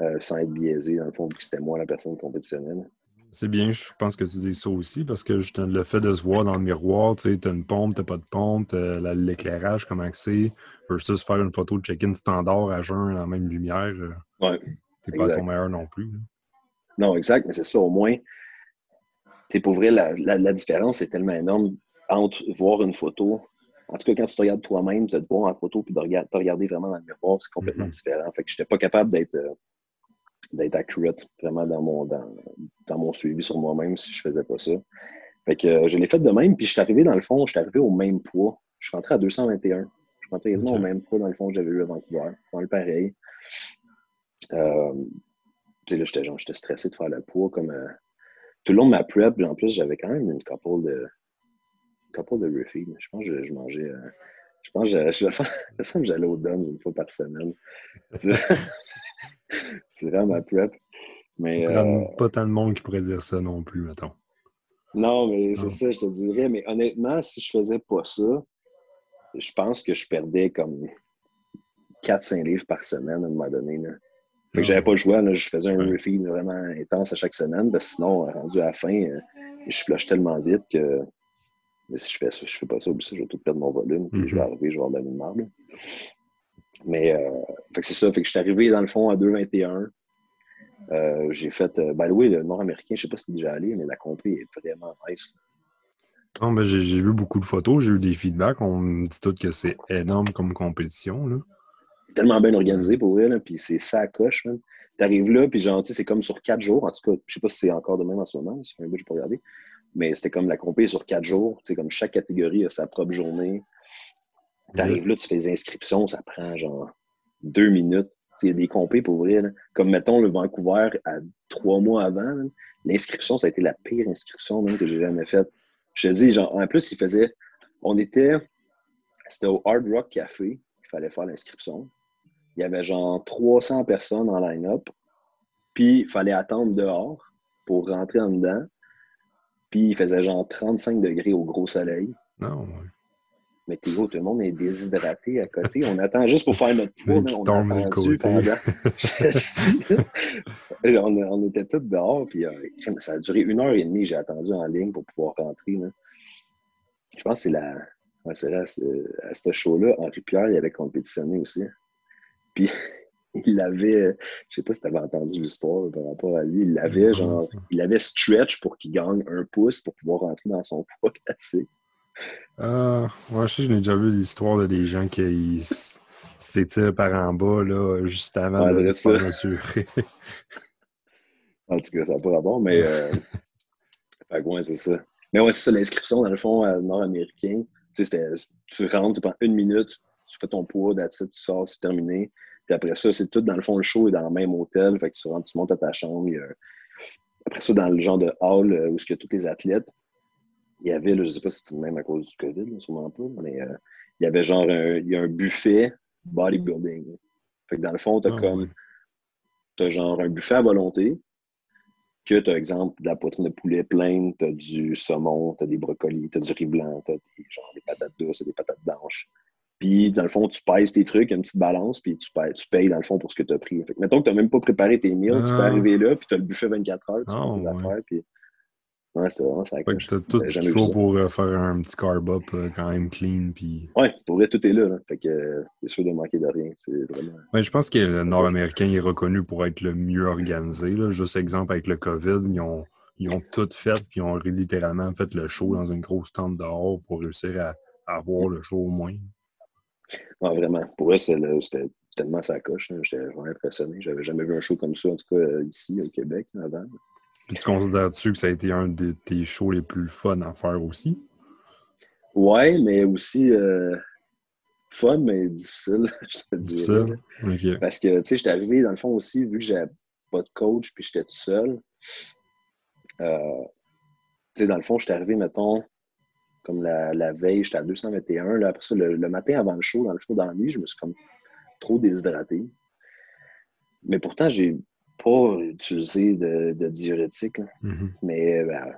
euh, sans être biaisé, dans le fond, vu que c'était moi la personne compétitionnelle. C'est bien, je pense que tu dis ça aussi, parce que le fait de se voir dans le miroir, tu sais, t'as une pompe, t'as pas de pompe, l'éclairage, comment c'est, versus faire une photo de check-in standard à jeun dans la même lumière. Euh, ouais. T'es pas ton meilleur non plus. Non, exact, mais c'est ça, au moins. C'est pour vrai, la, la, différence est tellement énorme entre voir une photo. En tout cas, quand tu te regardes toi-même, te voir en photo puis de regarder, te regarder vraiment dans le miroir, c'est complètement mm-hmm. différent. Fait que j'étais pas capable d'être euh, d'être accurate vraiment dans mon, dans, dans mon suivi sur moi-même si je faisais pas ça. Fait que euh, je l'ai fait de même, puis je suis arrivé dans le fond, je suis arrivé au même poids. Je suis rentré à 221. Je suis rentré quasiment au même poids dans le fond que j'avais eu à Vancouver. Dans le pareil. Euh, tu sais, là, j'étais, genre, j'étais stressé de faire le poids comme euh, tout le long de ma prep. En plus, j'avais quand même une couple de, couple de refeed. Je pense que je, mangeais. Euh, je pense que je, je, j'allais au Duns une fois par semaine. C'est vraiment ma prep. Mais, euh, pas tant de monde qui pourrait dire ça non plus, mettons. Non, mais c'est ça, je te dirais. Mais honnêtement, si je faisais pas ça, je pense que je perdais comme 4-5 livres par semaine à un moment donné. Là. Fait que j'avais pas le choix, là, je faisais un refeed vraiment intense à chaque semaine, parce que sinon, rendu à la fin, euh, je flush tellement vite que mais si je fais ça, je fais pas ça, je vais tout perdre mon volume, puis je vais mm-hmm. arriver, je vais avoir de la marde. Mais euh, c'est ça, fait que je suis arrivé dans le fond à 2,21. Euh, j'ai fait, euh, by the way, le nord-américain, je sais pas si c'est déjà allé, mais la compé est vraiment nice. Non, ben, j'ai vu beaucoup de photos, j'ai eu des feedbacks. On me dit tout que c'est énorme comme compétition. Là. Tellement bien organisé pour eux, puis c'est ça coche. Tu arrives là, puis genre, c'est comme sur quatre jours. En tout cas, je sais pas si c'est encore de même en ce moment, c'est un bout, je peux regarder. Mais c'était comme la compé sur quatre jours. C'est comme chaque catégorie a sa propre journée. Tu arrives là, tu fais les inscriptions, ça prend genre deux minutes. Il y a des compés pour ouvrir. Comme mettons le Vancouver à trois mois avant, l'inscription, ça a été la pire inscription même, que j'ai jamais faite. Je te dis, genre, en plus, il faisait. On était. C'était au Hard Rock Café qu'il fallait faire l'inscription. Il y avait genre 300 personnes en line-up. Puis il fallait attendre dehors pour rentrer en dedans. Puis il faisait genre 35 degrés au gros soleil. Non, ouais. Mais tout le monde est déshydraté à côté. On attend juste pour faire notre tour. on a attendu pendant. on, on, était tous dehors, puis euh, ça a duré une heure et demie. J'ai attendu en ligne pour pouvoir rentrer. Je pense que c'est la. c'est là, à ce show-là, Henri Pierre, il avait compétitionné aussi. Puis il avait, je sais pas si tu avais entendu l'histoire par rapport à lui, il avait genre, il avait stretch pour qu'il gagne un pouce pour pouvoir rentrer dans son poids classique. Ah, ouais, je sais, je n'ai déjà vu l'histoire de des gens qui s'étirent par en bas, là, juste avant de se mesurer. en tout cas, ça n'a pas rapport, mais. Euh... fait ouais, c'est ça. Mais ouais, c'est ça, l'inscription, dans le fond, nord-américain. Tu sais, tu rentres, tu prends une minute, tu fais ton poids, tu sors, c'est terminé. Puis après ça, c'est tout dans le fond, le show est dans le même hôtel. Fait que tu rentres, tu montes à ta chambre. Après ça, dans le genre de hall euh, où il y a tous les athlètes, il y avait, je ne sais pas si c'est même à cause du COVID, sûrement pas, mais euh, il y avait genre un, il y a un buffet bodybuilding. Fait que dans le fond, tu as ah, comme. Tu as genre un buffet à volonté, que tu as, exemple, de la poitrine de poulet pleine, tu as du saumon, tu as des brocolis, tu as du riz blanc, tu as des, genre, des patates douces, des patates blanches. Puis, dans le fond, tu pèses tes trucs, une petite balance, puis tu payes, tu payes dans le fond, pour ce que tu as pris. Fait que, mettons que tu n'as même pas préparé tes meals, tu peux ah. arriver là, puis tu as le buffet 24 heures, tu oh, tes affaires, puis Ouais, c'est vraiment ça. Ouais, tu as tout ce qu'il faut pour euh, faire un petit carb up euh, quand même clean. Puis... Ouais, pour vrai, tout est là. Fait que euh, c'est sûr de manquer de rien. Vraiment... Ouais, je pense que le Nord-Américain est reconnu pour être le mieux organisé. Là. Juste exemple avec le COVID, ils ont, ils ont tout fait, puis ils ont littéralement fait le show dans une grosse tente dehors pour réussir à, avoir le show au moins. Ouais, vraiment. Pour eux, c'était tellement sa coche. J'étais vraiment impressionné. J'avais jamais vu un show comme ça, en tout cas ici au Québec avant. Puis tu considères-tu que ça a été un de tes shows les plus fun à faire aussi? Ouais, mais aussi euh, fun, mais difficile, je te Difficile? Parce que, tu sais, j'étais arrivé, dans le fond aussi, vu que j'avais pas de coach, puis j'étais tout seul. Euh, tu sais, dans le fond, j'étais arrivé, mettons, comme la, la veille, j'étais à 221. Là, après ça, le, matin avant le show, dans le show dans la nuit, je me suis comme trop déshydraté. Mais pourtant, j'ai pas utilisé de, de diurétique, mm-hmm. mais ben,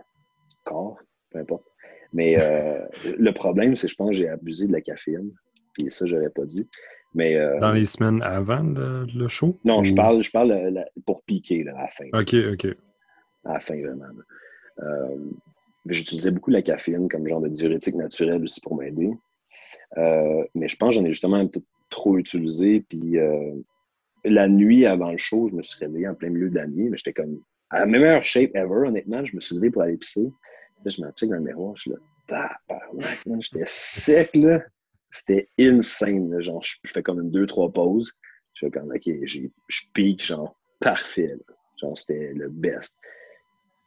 corps, peu importe. Mais euh, le problème, c'est que je pense que j'ai abusé de la caféine. Puis ça, j'aurais pas dû. Mais, euh, Dans les semaines avant le, show? Non, je parle, je parle euh, pour piquer là, à la fin. OK, OK. À la fin, vraiment. J'utilisais beaucoup la caféine comme genre de diurétique naturel aussi pour m'aider. mais je pense que j'en ai justement un peu trop utilisé. Puis la nuit avant le show, je me suis réveillé en plein milieu de la nuit, mais j'étais comme à la meilleure shape ever, honnêtement. Je me suis levé pour aller pisser. Là, je m'applique dans le miroir, je suis là, j'étais sec, là. C'était insane, Genre, je, fais comme une deux, trois pauses. Je fais comme, OK, je pique, genre, parfait, Genre, c'était le best.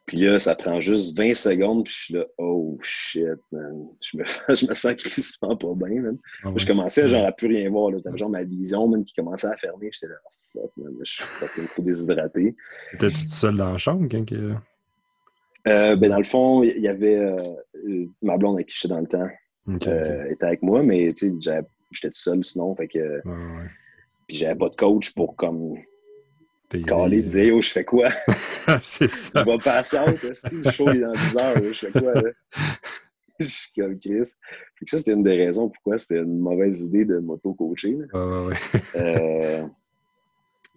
Puis là, ça prend juste 20 secondes, puis je suis là, oh shit, man. Je me, je me sens crissement pas bien, man. Ah je commençais genre à plus rien voir, là. T'avais genre ma vision, même, qui commençait à fermer. J'étais là, fuck, man, je suis fucking trop déshydraté. Étais-tu tout seul dans la chambre quand que... Euh, ben, dans le fond, il y avait euh, ma blonde avec qui j'étais dans le temps. Ok, euh, était avec moi, mais tu sais, j'étais tout seul sinon. Fait que, ouais. puis j'avais pas de coach pour comme Caler, dire Yo, je fais quoi? C'est Je ça. vais passer out, si le show est dans 10 heures, je fais quoi? Là? je suis comme Chris. Que ça, c'était une des raisons pourquoi c'était une mauvaise idée de m'auto-coacher. ouais, ouais. Euh,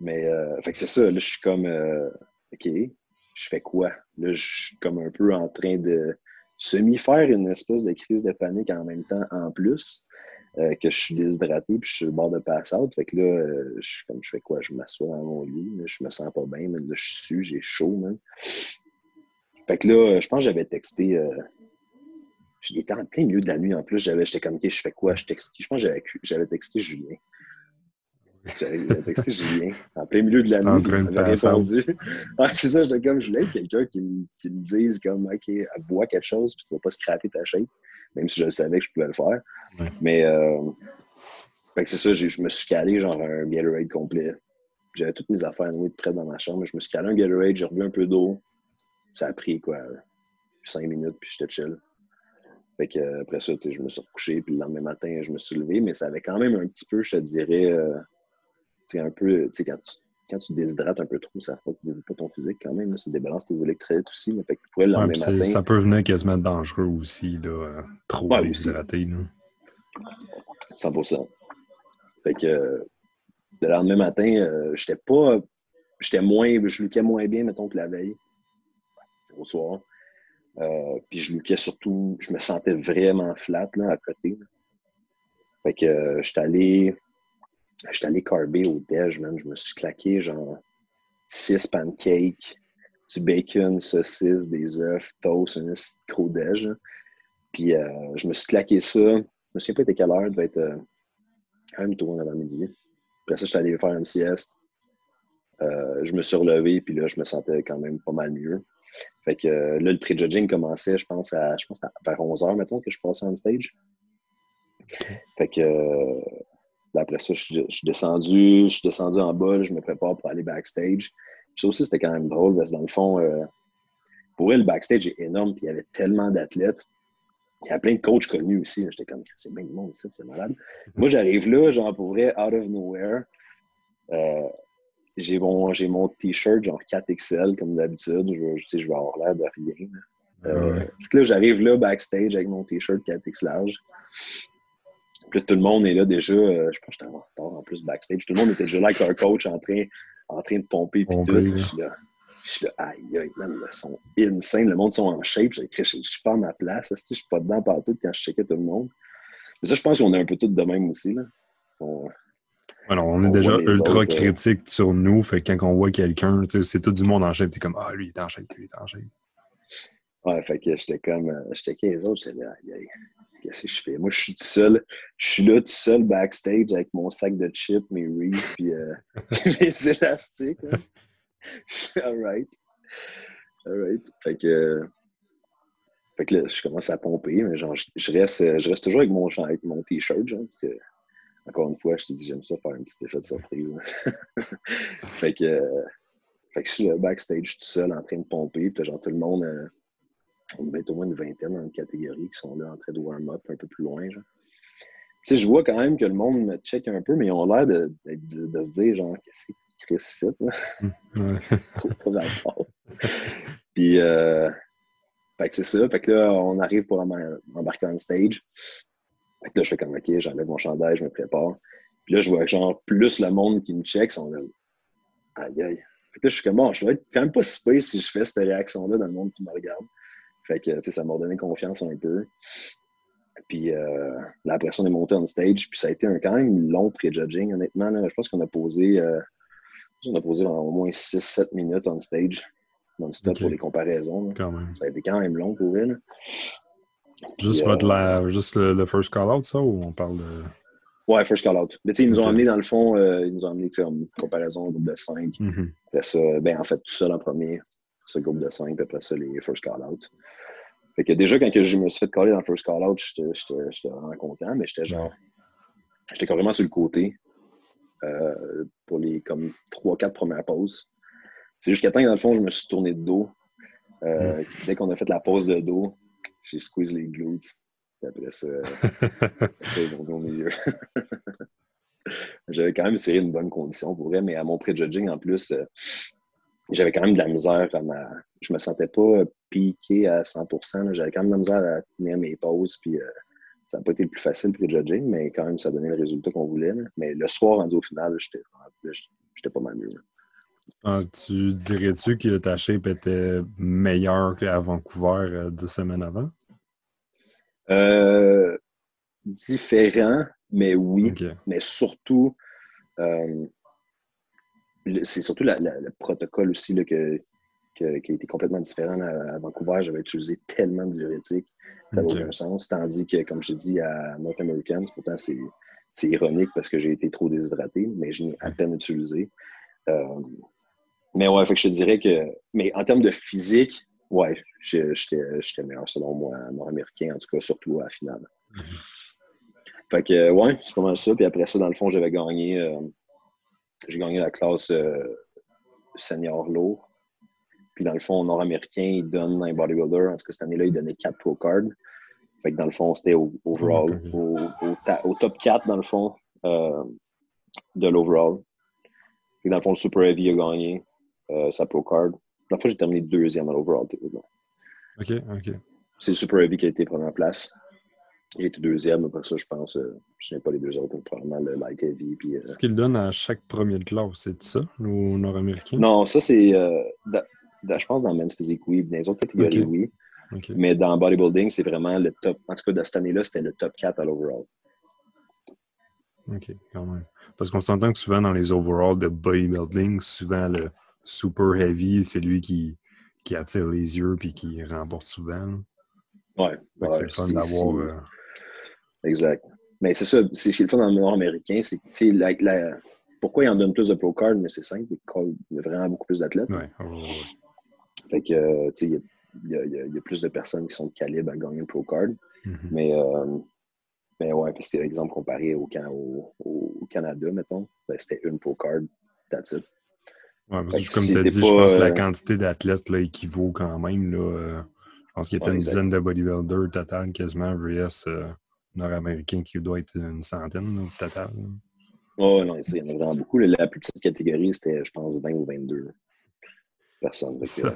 mais euh, fait que c'est ça, là, je suis comme euh, OK, je fais quoi? Là, je suis comme un peu en train de semi-faire une espèce de crise de panique en même temps en plus. Euh, que je suis déshydraté puis je suis le bord de pass out. Fait que là, euh, je suis comme je fais quoi? Je m'assois dans mon lit, là, je me sens pas bien, mais là, je suis j'ai chaud, man. Fait que là, je pense que j'avais texté. Euh, J'étais en plein milieu de la nuit en plus. J'avais, j'étais comme, OK, je fais quoi? Je, texte, je pense que j'avais, j'avais texté Julien. J'avais texté Julien en plein milieu de la En nuit. out. répondu. Ouais, c'est ça, j'étais comme, je voulais quelqu'un qui, me- qui me dise comme, OK, bois quelque chose, puis tu vas pas scraper ta shape, même si je savais que je pouvais le faire. Ouais. Mais, euh, fait que c'est ça, je me suis calé genre un Gatorade complet. J'avais toutes mes affaires oui, près dans ma chambre. Je me suis calé un Gatorade, j'ai revu un peu d'eau. Ça a pris quoi, cinq minutes, puis j'étais chill. Fait que, euh, après ça, tu sais, je me suis recouché, puis le lendemain matin, je me suis levé, mais ça avait quand même un petit peu, je te dirais, euh, un peu, tu sais, quand tu, quand tu déshydrates un peu trop, ça fuck pas ton physique quand même. Ça débalance tes électrolytes aussi. Mais fait que tu pourrais le Ouais, matin. ça peut venir quasiment dangereux aussi, là, euh, trop Ouais, aussi. déshydraté. là. 100%. Fait que euh, le lendemain matin, euh, j'étais pas. J'étais moins. Je lookais moins bien, mettons, que la veille, au soir. Euh, puis je lookais surtout. Je me sentais vraiment flat là, à côté. Fait que euh, j'étais allé. J'étais allé carber au déj, man. Je me suis claqué genre six pancakes, du bacon, saucisse, des œufs, toast, un gros déj. Puis je me suis claqué ça. Me souviens pas était quelle heure, devait être euh, quand même tôt en avant-midi. Après ça, je suis allé faire une sieste. Euh, je me suis relevé, puis là, je me sentais quand même pas mal mieux. Fait que euh, là, le pré-judging commençait, je pense, à, je pense à vers 11h, mettons, que je passais on stage. Fait que là, après ça, je, suis- descendu, je suis descendu en bas, je me prépare pour aller backstage. Ça aussi, c'était quand même drôle, parce que dans le fond, pour elle, le backstage est énorme, puis il y avait tellement d'athlètes. Il y a plein de coachs connus aussi. J'étais comme, c'est bien du monde ici, c'est malade. Moi, j'arrive là, genre, pour vrai, out of nowhere. Euh, j'ai mon, j'ai mon t-shirt, genre 4XL, comme d'habitude. Je, sais, je vais avoir l'air de rien. là. Euh, Ouais. là, j'arrive là, backstage, avec mon t-shirt 4X large. Puis là, tout le monde est là déjà. euh, je pense que j'étais en retard en plus backstage. Tout le monde était déjà là avec leur coach en train, en train de pomper puis tout. Je là. Je suis là, aïe, aïe, man, ils sont insane. Le monde sont en shape. Je, je, je suis pas à ma place. Je suis pas dedans partout quand je checkais tout le monde? Mais ça, je pense qu'on est un peu tous de même aussi. Là. On- Alors, on est déjà ultra autres, euh, critique sur nous. Fait que quand on voit quelqu'un, c'est tout du monde en shape, t'es comme Ah, lui, il est en shape, lui, il est en shape. Ouais, fait que j'étais comme. euh, J'étais avec les autres, j'étais là, aïe, aïe, qu'est-ce que je fais? Moi, je suis tout seul. Je suis là tout seul backstage avec mon sac de chips, mes Reese, puis euh, mes élastiques. là. Je suis alright. Alright. Fait que. Fait que là, je commence à pomper, mais genre, je, reste, je reste toujours avec mon, mon t-shirt, parce que, encore une fois, je te dis, j'aime ça faire un petit effet de surprise. fait que. fait que je suis là, backstage tout seul en train de pomper, puis genre, tout le monde. euh, on être au moins une vingtaine dans une catégorie qui sont là en train de warm-up un peu plus loin. Tu sais, je vois quand même que le monde me check un peu, mais ils ont l'air de, de, se dire genre, qu'est-ce qui Ouais. Trop. Puis, euh, fait que c'est ça. Fait que là, on arrive pour em- embarquer on stage. Fait que là, je fais comme, OK, j'enlève mon chandail, je me prépare. Puis là, je vois genre plus le monde qui me check sont là. Aïe, aïe. Fait que là, je suis comme, bon, je vais être quand même pas si pire si je fais cette réaction-là dans le monde qui me regarde. Fait que, tu sais, ça m'a donné confiance un peu. Puis euh, là, après ça, on est monté on stage. Puis ça a été un quand même long pré-judging, honnêtement. là. Je pense qu'on a posé, euh, on a posé au moins 6-7 minutes on stage. Non-stop Ok. pour les comparaisons. là. Quand même. Ça a été quand même long pour elle. Juste, votre, euh, la- juste le, le first call-out, ça, ou on parle de. Ouais, first call out. Mais tu sais, ils nous ont Ok. amené dans le fond, euh, ils nous ont amené en comparaison au groupe de 5. Mhm. Après ça, ben en fait, tout seul en premier, ce groupe de 5, puis après ça, les first call out. Fait que déjà, quand que je me suis fait caller dans le first call out, j'étais j'étais- j'étais vraiment content, mais j'étais genre. J'étais carrément sur le côté. Euh, pour les comme 3-4 premières pauses. C'est jusqu'à temps que dans le fond, je me suis tourné de dos. Euh, mm. Dès qu'on a fait la pause de dos, j'ai squeeze les glutes. Et après ça, c'est au milieu. J'avais quand même essayé une bonne condition pour vrai, mais à mon pré-judging, en plus, euh, j'avais quand même de la misère. Je ne Je me sentais pas piqué à 100% J'avais quand même de la misère à tenir mes pauses. Puis, ça n'a pas été le plus facile pré-judging, mais quand même, ça donnait le résultat qu'on voulait. Mais le soir, rendu au final, j'étais pas mal mieux. Ah, tu dirais-tu que ta shape était meilleure qu'à Vancouver euh, dix semaines avant? Euh, différent, mais oui. Mais surtout, euh, c'est surtout le protocole aussi là, que, qui a été complètement différent à, Vancouver. J'avais utilisé tellement de diurétiques, ça n'a aucun sens. Tandis que, comme je dis à North Americans, pourtant c'est ironique parce que j'ai été trop déshydraté, mais je n'ai à peine utilisé. Mais ouais, fait que je te dirais que. Mais en termes de physique, ouais, j'étais meilleur selon moi, nord-américain, en tout cas, surtout à la finale. Mm-hmm. Fait que, ouais, c'est comment ça. Puis après ça, dans le fond, j'avais gagné. Euh, j'ai gagné la classe euh, senior lourd. Puis dans le fond, nord-américain, il donne un bodybuilder. En tout cas, cette année-là, il donnait 4 pro cards. Fait que dans le fond, c'était au, overall, au, au, top 4, dans le fond, euh, de l'overall. Puis dans le fond, le Super Heavy a gagné. Euh, sa pro card. La fois, j'ai terminé deuxième à l'overall. OK, OK. C'est le Super Heavy qui a été première place. J'ai été deuxième, après ça, je pense, euh, je ne sais pas les deux autres, probablement le Light Heavy. Puis, euh... Ce qu'il donne à chaque premier de classe, c'est ça, au Nord-Américain? Non, ça, c'est, euh, je pense, dans Men's Physique, oui. Dans les autres catégories, oui. Mais dans bodybuilding, c'est vraiment le top. En tout cas, de cette année-là, c'était le top 4 à l'overall. OK, quand même. Parce qu'on s'entend que souvent dans les overalls de bodybuilding, souvent le, super heavy, c'est lui qui, qui attire les yeux puis qui remporte souvent. Ouais. c'est le fun d'avoir. Euh, exact. Mais c'est ça, c'est ce qui est le fun dans le nord-américain, c'est que la, la, pourquoi il en donne plus de pro cards, mais c'est simple, il y a vraiment beaucoup plus d'athlètes. Ouais. Fait que, tu sais, il y, y, a plus de personnes qui sont de calibre à gagner le pro card. Mm-hmm. Mais, euh, mais ouais, parce que, exemple, comparé au, au, au Canada, mettons, ben, c'était une pro card, that's it. Ouais, parce que comme tu as dit, je pense que la euh, quantité d'athlètes équivaut quand même. Là, euh, je pense qu'il y a une dizaine de bodybuilders total quasiment VS euh, nord-américain qui doit être une centaine au total. Oh non, il y en a vraiment beaucoup. La plus petite catégorie, c'était, je pense, 20 ou 22 Fait que,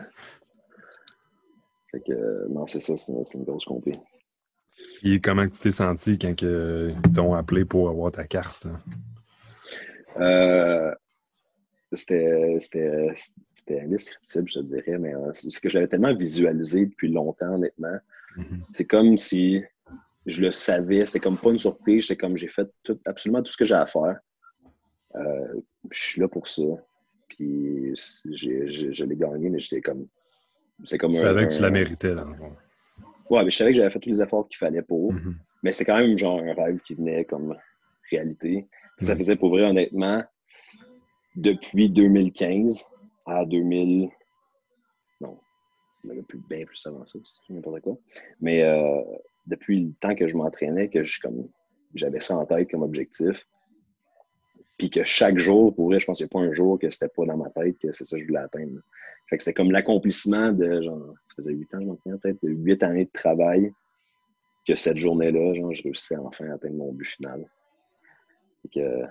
fait que non, c'est ça, c'est une, grosse compé. Et comment tu t'es senti quand ils t'ont appelé pour avoir ta carte? Euh, c'était indescriptible, je te dirais, mais euh, c'est ce que j'avais tellement visualisé depuis longtemps, honnêtement. Mm-hmm. C'est comme si je le savais, c'était comme pas une surprise, c'était comme j'ai fait absolument tout ce que j'ai à faire. Euh, je suis là pour ça. Puis je l'ai gagné, mais j'étais comme. C'est comme. Tu savais que tu la méritais. Ouais, mais je savais que j'avais fait tous les efforts qu'il fallait pour. Mm-hmm. Mais c'était quand même genre un rêve qui venait comme réalité. Ça mm-hmm. faisait pour vrai, honnêtement, depuis 2015 à 2000. Non, plus bien plus avant ça, n'importe quoi. Mais euh, depuis le temps que je m'entraînais, que je, comme, j'avais ça en tête comme objectif, puis que chaque jour, pour vrai, je pense qu'il n'y a pas un jour que c'était pas dans ma tête que c'est ça que je voulais atteindre. Fait que c'était comme l'accomplissement de, genre, ça faisait huit ans, je m'entraînais peut-être, de huit années de travail, que cette journée-là, genre, je réussissais enfin à atteindre mon but final. Fait que,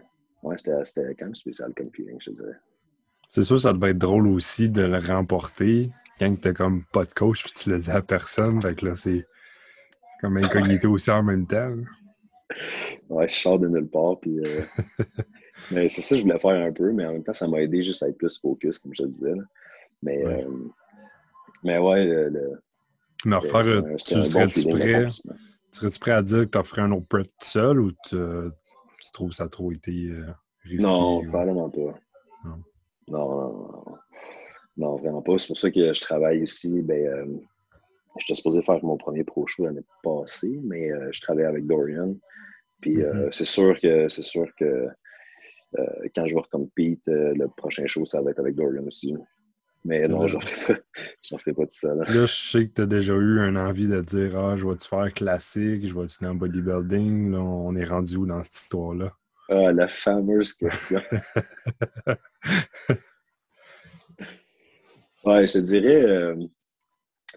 ouais, c'était quand même spécial comme feeling, je dirais. C'est sûr, ça devait être drôle aussi de le remporter quand t'as comme pas de coach puis tu le dis à personne. Fait que là, c'est comme incognito aussi en même temps. Ouais, je sors de nulle part. Puis, euh, mais c'est ça que je voulais faire un peu, mais en même temps, ça m'a aidé juste à être plus focus, comme je te disais. Mais, ouais. Euh, mais ouais, le, mais refaire, tu serais-tu prêt? Serais-tu prêt à dire que tu ferais un autre prep tout seul ou tu, tu trouves ça trop été euh, risqué? Non, vraiment pas. Non. non. Non, vraiment pas. C'est pour ça que je travaille aussi. Ben, euh, j'étais supposé faire mon premier pro show l'année passée, mais euh, je travaille avec Dorian. Puis mm-hmm. c'est sûr que c'est sûr que quand je vais recompete, le prochain show, ça va être avec Dorian aussi. Mais non, je n'en ferai, pas, ferai pas tout ça. Là. je sais que tu as déjà eu une envie de dire Ah, je vais-tu faire classique, je vais-tu dans bodybuilding? Là, on est rendu où dans cette histoire-là? Ah, la fameuse question. ouais, je te dirais, euh,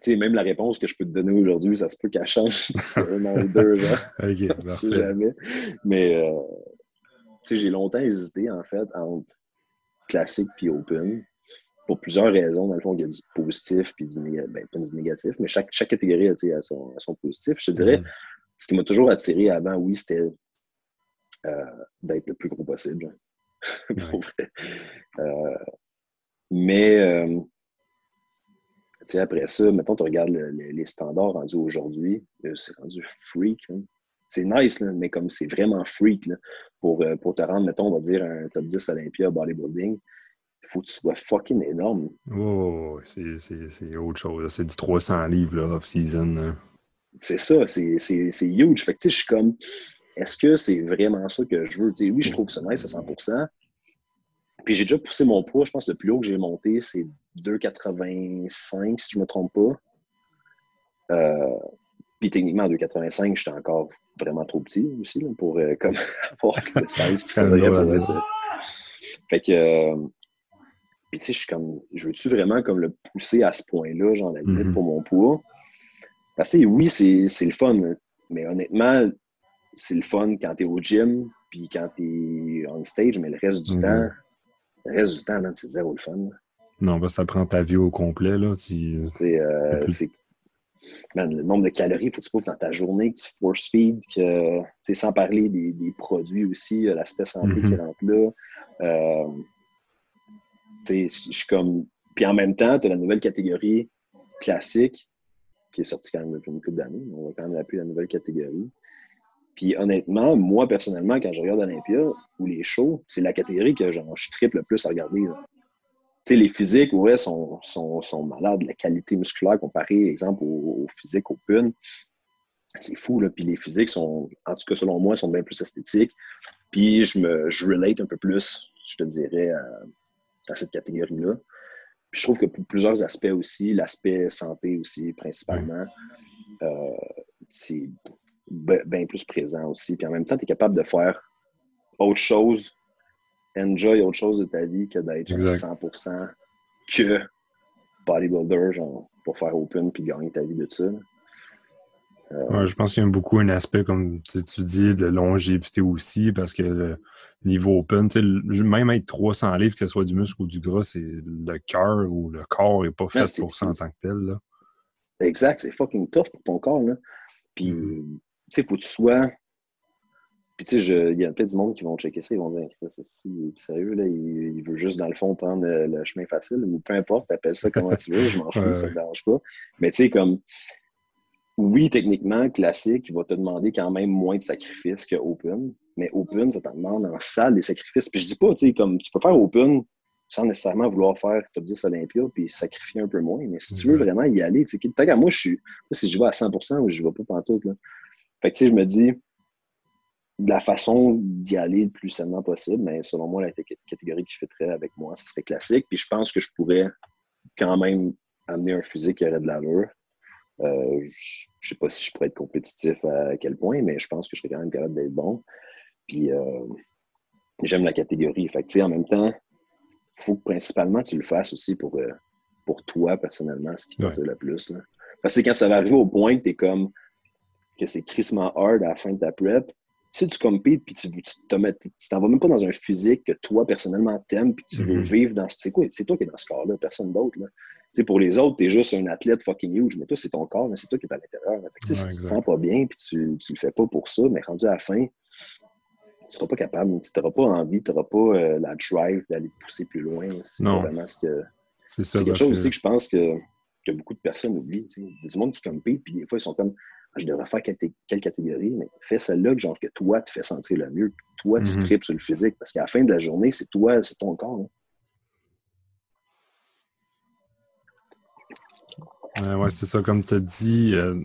tu sais, même la réponse que je peux te donner aujourd'hui, ça se peut qu'elle change sur un an ou deux, genre. OK, si jamais. Mais, euh, sais, j'ai longtemps hésité, en fait, entre classique puis open. Pour plusieurs raisons. Dans le fond, il y a du positif puis du, négatif. Ben, pas du négatif, mais chaque, chaque catégorie a, a, son, a son positif. Je te dirais, mm. ce qui m'a toujours attiré avant, oui, c'était euh, d'être le plus gros possible. pour vrai. Euh, mais euh, après ça, mettons, tu regardes les standards rendus aujourd'hui, c'est rendu freak. C'est nice, là, mais comme c'est vraiment freak là, pour, pour te rendre, mettons, on va dire un top 10 Olympia bodybuilding, il faut que tu sois fucking énorme. Oh, c'est autre chose. C'est du 300 livres off-season. C'est ça, c'est huge. Fait que tu sais, je suis comme est-ce que c'est vraiment ça que je veux? oui, je trouve que c'est nice à 100% Puis j'ai déjà poussé mon poids. Je pense que le plus haut que j'ai monté, c'est 2,85 si je ne me trompe pas. Euh, puis techniquement, à 2,85, j'étais encore vraiment trop petit aussi pour euh, comme, avoir le 16 qu'il faudrait pour être. Fait que. Euh, puis tu sais, je suis comme. Je veux-tu vraiment comme le pousser à ce point-là, genre la limite mm-hmm. pour mon poids? Parce que oui, c'est le fun. Mais honnêtement, c'est le fun quand tu es au gym, puis quand tu es on stage, mais le reste du mhm. temps, le reste du temps, c'est zéro le fun. Non, ben, ça prend ta vie au complet. Là. C'est, euh, le nombre de calories faut que tu trouves dans ta journée, que tu force feed, que, sans parler des, produits aussi, l'aspect santé qui mhm. rentre là. Euh, je suis comme. Puis en même temps, tu as la nouvelle catégorie classique qui est sortie quand même depuis une couple d'années. On va quand même appeler la nouvelle catégorie. Puis honnêtement, moi personnellement, quand je regarde Olympia ou les shows, c'est la catégorie que genre, je triple le plus à regarder. Tu sais, les physiques, ouais, sont, sont, sont, malades. La qualité musculaire comparée, exemple, aux, physiques open, c'est fou. Là. Puis les physiques sont, en tout cas selon moi, sont bien plus esthétiques. Puis je me je relate un peu plus, je te dirais, à, cette catégorie-là. Puis je trouve que pour plusieurs aspects aussi, l'aspect santé aussi, principalement, euh, c'est bien plus présent aussi. Puis en même temps, tu es capable de faire autre chose, enjoy autre chose de ta vie que d'être 100% que bodybuilder, genre, pour faire open puis gagner ta vie de ça. Euh, je pense qu'il y a beaucoup un aspect, comme tu dis, de longévité aussi, parce que le niveau open, même être 300 livres, que ce soit du muscle ou du gras, c'est le cœur ou le corps n'est pas fait pour ça en tant que tel. Là. Exact, c'est fucking tough pour ton corps. Là. Puis, mm-hmm sais, faut que tu sois. Puis, tu sais, il y a peut-être du monde qui vont checker ça, ils vont dire, c'est sérieux, là, il, veut juste, dans le fond, prendre le, chemin facile, ou peu importe, appelle ça comment tu veux, je m'en fous, ça ne dérange pas. Mais, tu sais, comme, oui, techniquement, classique, il va te demander quand même moins de sacrifices que Open, mais Open, ça te demande en salle des sacrifices. Puis, je dis pas, tu sais, comme, tu peux faire Open sans nécessairement vouloir faire top 10 Olympia puis sacrifier un peu moins. Mais si tu veux vraiment y aller, tu sais, tant qu'à moi, je suis, si je vais à 100% ou je ne vais pas pantoute, là, fait que, tu sais, je me dis, la façon d'y aller le plus sainement possible, mais selon moi, la catégorie qui fitterait avec moi, ce serait classique. Puis je pense que je pourrais quand même amener un physique qui aurait de l'allure. Euh, je ne sais pas si je pourrais être compétitif à quel point, mais je pense que je serais quand même capable d'être bon. Puis euh, j'aime la catégorie. Fait que, en même temps, il faut que principalement tu le fasses aussi pour, euh, pour toi personnellement, ce qui t'attire le plus. Parce que quand ça va arriver au point que tu es comme que c'est crissement hard à la fin de ta prep, si tu compites puis tu t'en vas même pas dans un physique que toi personnellement t'aimes puis tu veux mm-hmm. vivre dans c'est quoi c'est toi qui es dans ce corps là personne d'autre là pour les autres, tu es juste un athlète fucking huge, mais toi, c'est ton corps, mais c'est toi qui es à l'intérieur. si tu te sens pas bien puis tu, ne le fais pas pour ça, mais rendu à la fin, tu seras pas capable, tu n'auras pas envie, tu n'auras pas euh, la drive d'aller pousser plus loin. C'est vraiment ce que. C'est quelque chose aussi que je pense que, que beaucoup de personnes oublient. Il y a du monde qui compite, puis des fois, ils sont comme je devrais faire quelle, catégorie, mais fais celle-là que, genre, que toi, te fais sentir le mieux. Toi, tu mhm. tripes sur le physique. Parce qu'à la fin de la journée, c'est toi, c'est ton corps. Hein. ouais, c'est ça. Comme tu as dit, euh,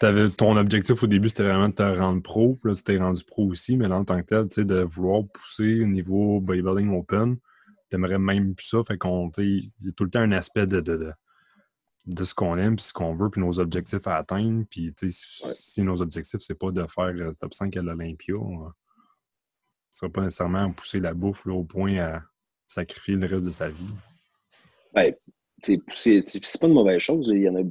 avais, ton objectif au début, c'était vraiment de te rendre pro. là, tu t'es rendu pro aussi, mais en tant que tel, de vouloir pousser au niveau bodybuilding open, tu aimerais même plus ça. Fait qu'on, il y a tout le temps un aspect de de ce qu'on aime, puis ce qu'on veut, puis nos objectifs à atteindre. Puis, si nos objectifs, c'est pas de faire top 5 à l'Olympia, serait pas nécessairement pousser la bouffe au point à sacrifier le reste de sa vie. Ben, c'est pas une mauvaise chose. Il y en a.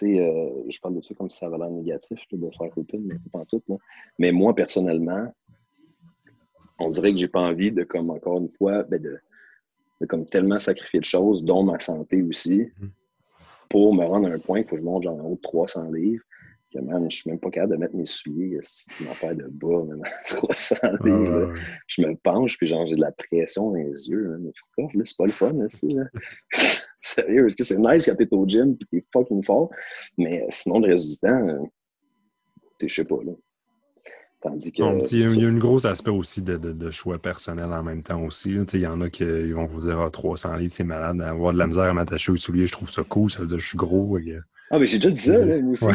Euh, je parle de ça comme si ça avait l'air négatif de faire open, mais pas en tout. Mais moi, personnellement, on dirait que j'ai pas envie de, comme encore une fois, ben de, comme tellement sacrifier de choses, dont ma santé aussi, mm-hmm. Pour me rendre à un point qu'il faut que je monte genre en haut de 300 livres. Que man, je suis même pas capable de mettre mes souliers, c'est une affaire de bas, man, 300 livres. Je me penche, puis genre, j'ai de la pression dans les yeux. Mais là, c'est pas le fun, aussi, là. Sérieux, parce que c'est nice quand t'es au gym, puis t'es fucking fort. Mais sinon, le reste du temps, euh, je sais pas, là. Tandis que. il, y a, un gros aspect aussi de, choix personnel en même temps aussi. Il y en a qui vont vous dire ah, 300 livres, c'est malade. Avoir de la misère à m'attacher aux souliers, je trouve ça cool. Ça veut dire que je suis gros. Ah, mais j'ai déjà dit ça, là, moi aussi.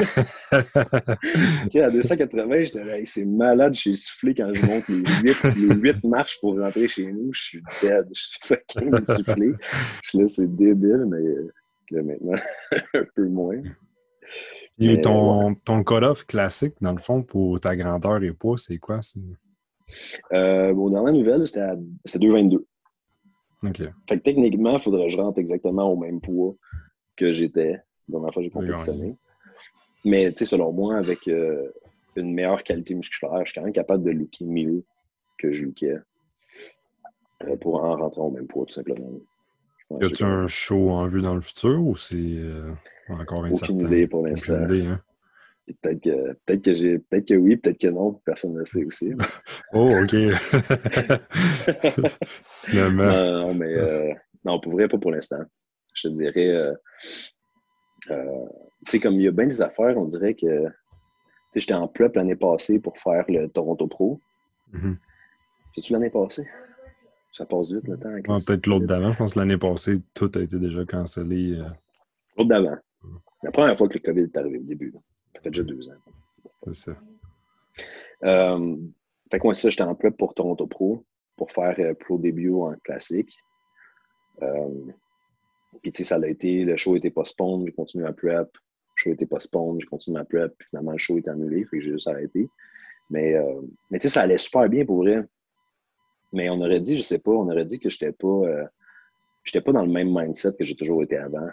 à 280, j'étais c'est malade, j'ai soufflé quand je monte les 8, marches pour rentrer chez nous. Je suis dead. Je suis fucking soufflé. Là, c'est débile, mais maintenant, un peu moins. Et ton, ton cut-off classique, dans le fond, pour ta grandeur et poids, c'est quoi? Euh, bon, dans la nouvelle, c'était 2,22. OK. Fait que techniquement, il faudrait que je rentre exactement au même poids que j'étais la dernière fois que j'ai compétitionné. Mais, tu sais, selon moi, avec euh, une meilleure qualité musculaire, je suis quand même capable de looker mieux que je lookais euh, pour en rentrer au même poids, tout simplement. Y a-tu un show en vue dans le futur ou c'est. Euh, encore Aucune idée pour l'instant. Hein? Peut-être que, peut que j'ai peut-être que oui, peut-être que non, personne ne le sait aussi. oh, OK. non, mais euh, non, pour vrai, pas pour l'instant. Je te dirais euh, euh, tu sais, comme il y a bien des affaires, on dirait que tu sais, j'étais en prep l'année passée pour faire le Toronto Pro. Mm tu l'année passée? Ça passe vite le temps. Peut-être l'autre d'avant. Je pense que l'année passée, tout a été déjà cancellé. L'autre d'avant. La première fois que le COVID est arrivé au début. Ça fait déjà deux ans. C'est ça. Euh, fait que moi, ça, j'étais en prep pour Toronto Pro pour faire euh, Pro début en classique. Euh, puis, tu sais, ça a été, le show était postponed, j'ai continué ma prep. Le show était postponed, j'ai continué ma prep. Puis finalement, le show est annulé, fait que j'ai juste arrêté. Mais, euh, mais tu sais, ça allait super bien pour vrai. Mais on aurait dit, je sais pas, on aurait dit que j'étais pas, euh, pas dans le même mindset que j'ai toujours été avant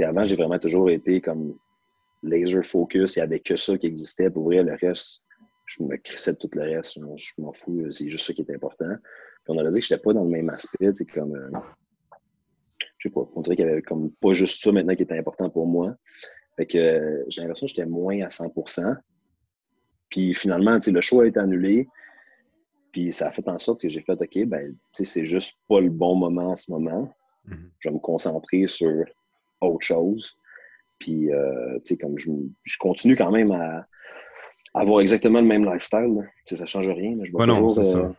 avant, j'ai vraiment toujours été comme laser focus. Il n'y avait que ça qui existait. Pour vrai, le reste, je me crissais de tout le reste. Je m'en fous. C'est juste ça qui est important. Puis on aurait dit que je n'étais pas dans le même aspect. C'est comme. Euh, je sais pas. On dirait qu'il y avait comme pas juste ça maintenant qui était important pour moi. Fait que euh, j'ai l'impression que j'étais moins à 100% Puis finalement, le show a été annulé. Puis ça a fait en sorte que j'ai fait OK, ben, c'est juste pas le bon moment en ce moment. Mm-hmm. Je vais me concentrer sur autre chose. Puis, euh, tu sais, comme je, je, continue quand même à, avoir exactement le même lifestyle. Ça ne change rien. Je toujours, euh, ça.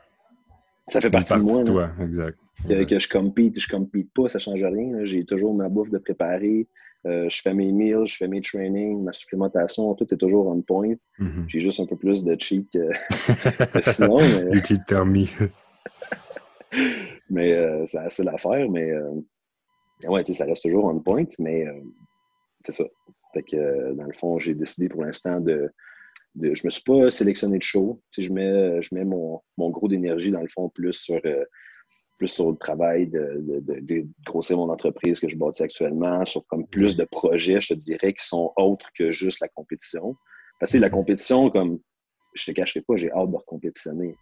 ça. fait partie de moi. Toi, exact. Que, je compete, je compete pas, ça ne change rien. J'ai toujours ma bouffe de préparer. Euh, je fais mes meals, je fais mes trainings, ma supplémentation, tout est toujours on point. Mm-hmm. J'ai juste un peu plus de cheat que, sinon. Mais... Les cheats permis. mais c'est assez l'affaire. Mais ouais, ça reste toujours on point, mais euh, c'est ça. Fait que, euh, dans le fond, j'ai décidé pour l'instant de, de. Je me suis pas sélectionné de show. Je mets, je mets mon, gros d'énergie, dans le fond, plus sur, euh, plus sur le travail de, de, grossir mon entreprise que je bâtis actuellement, sur comme plus de projets, je te dirais, qui sont autres que juste la compétition. Parce que la mm-hmm. compétition, comme je te cacherai pas, j'ai hâte de recompétitionner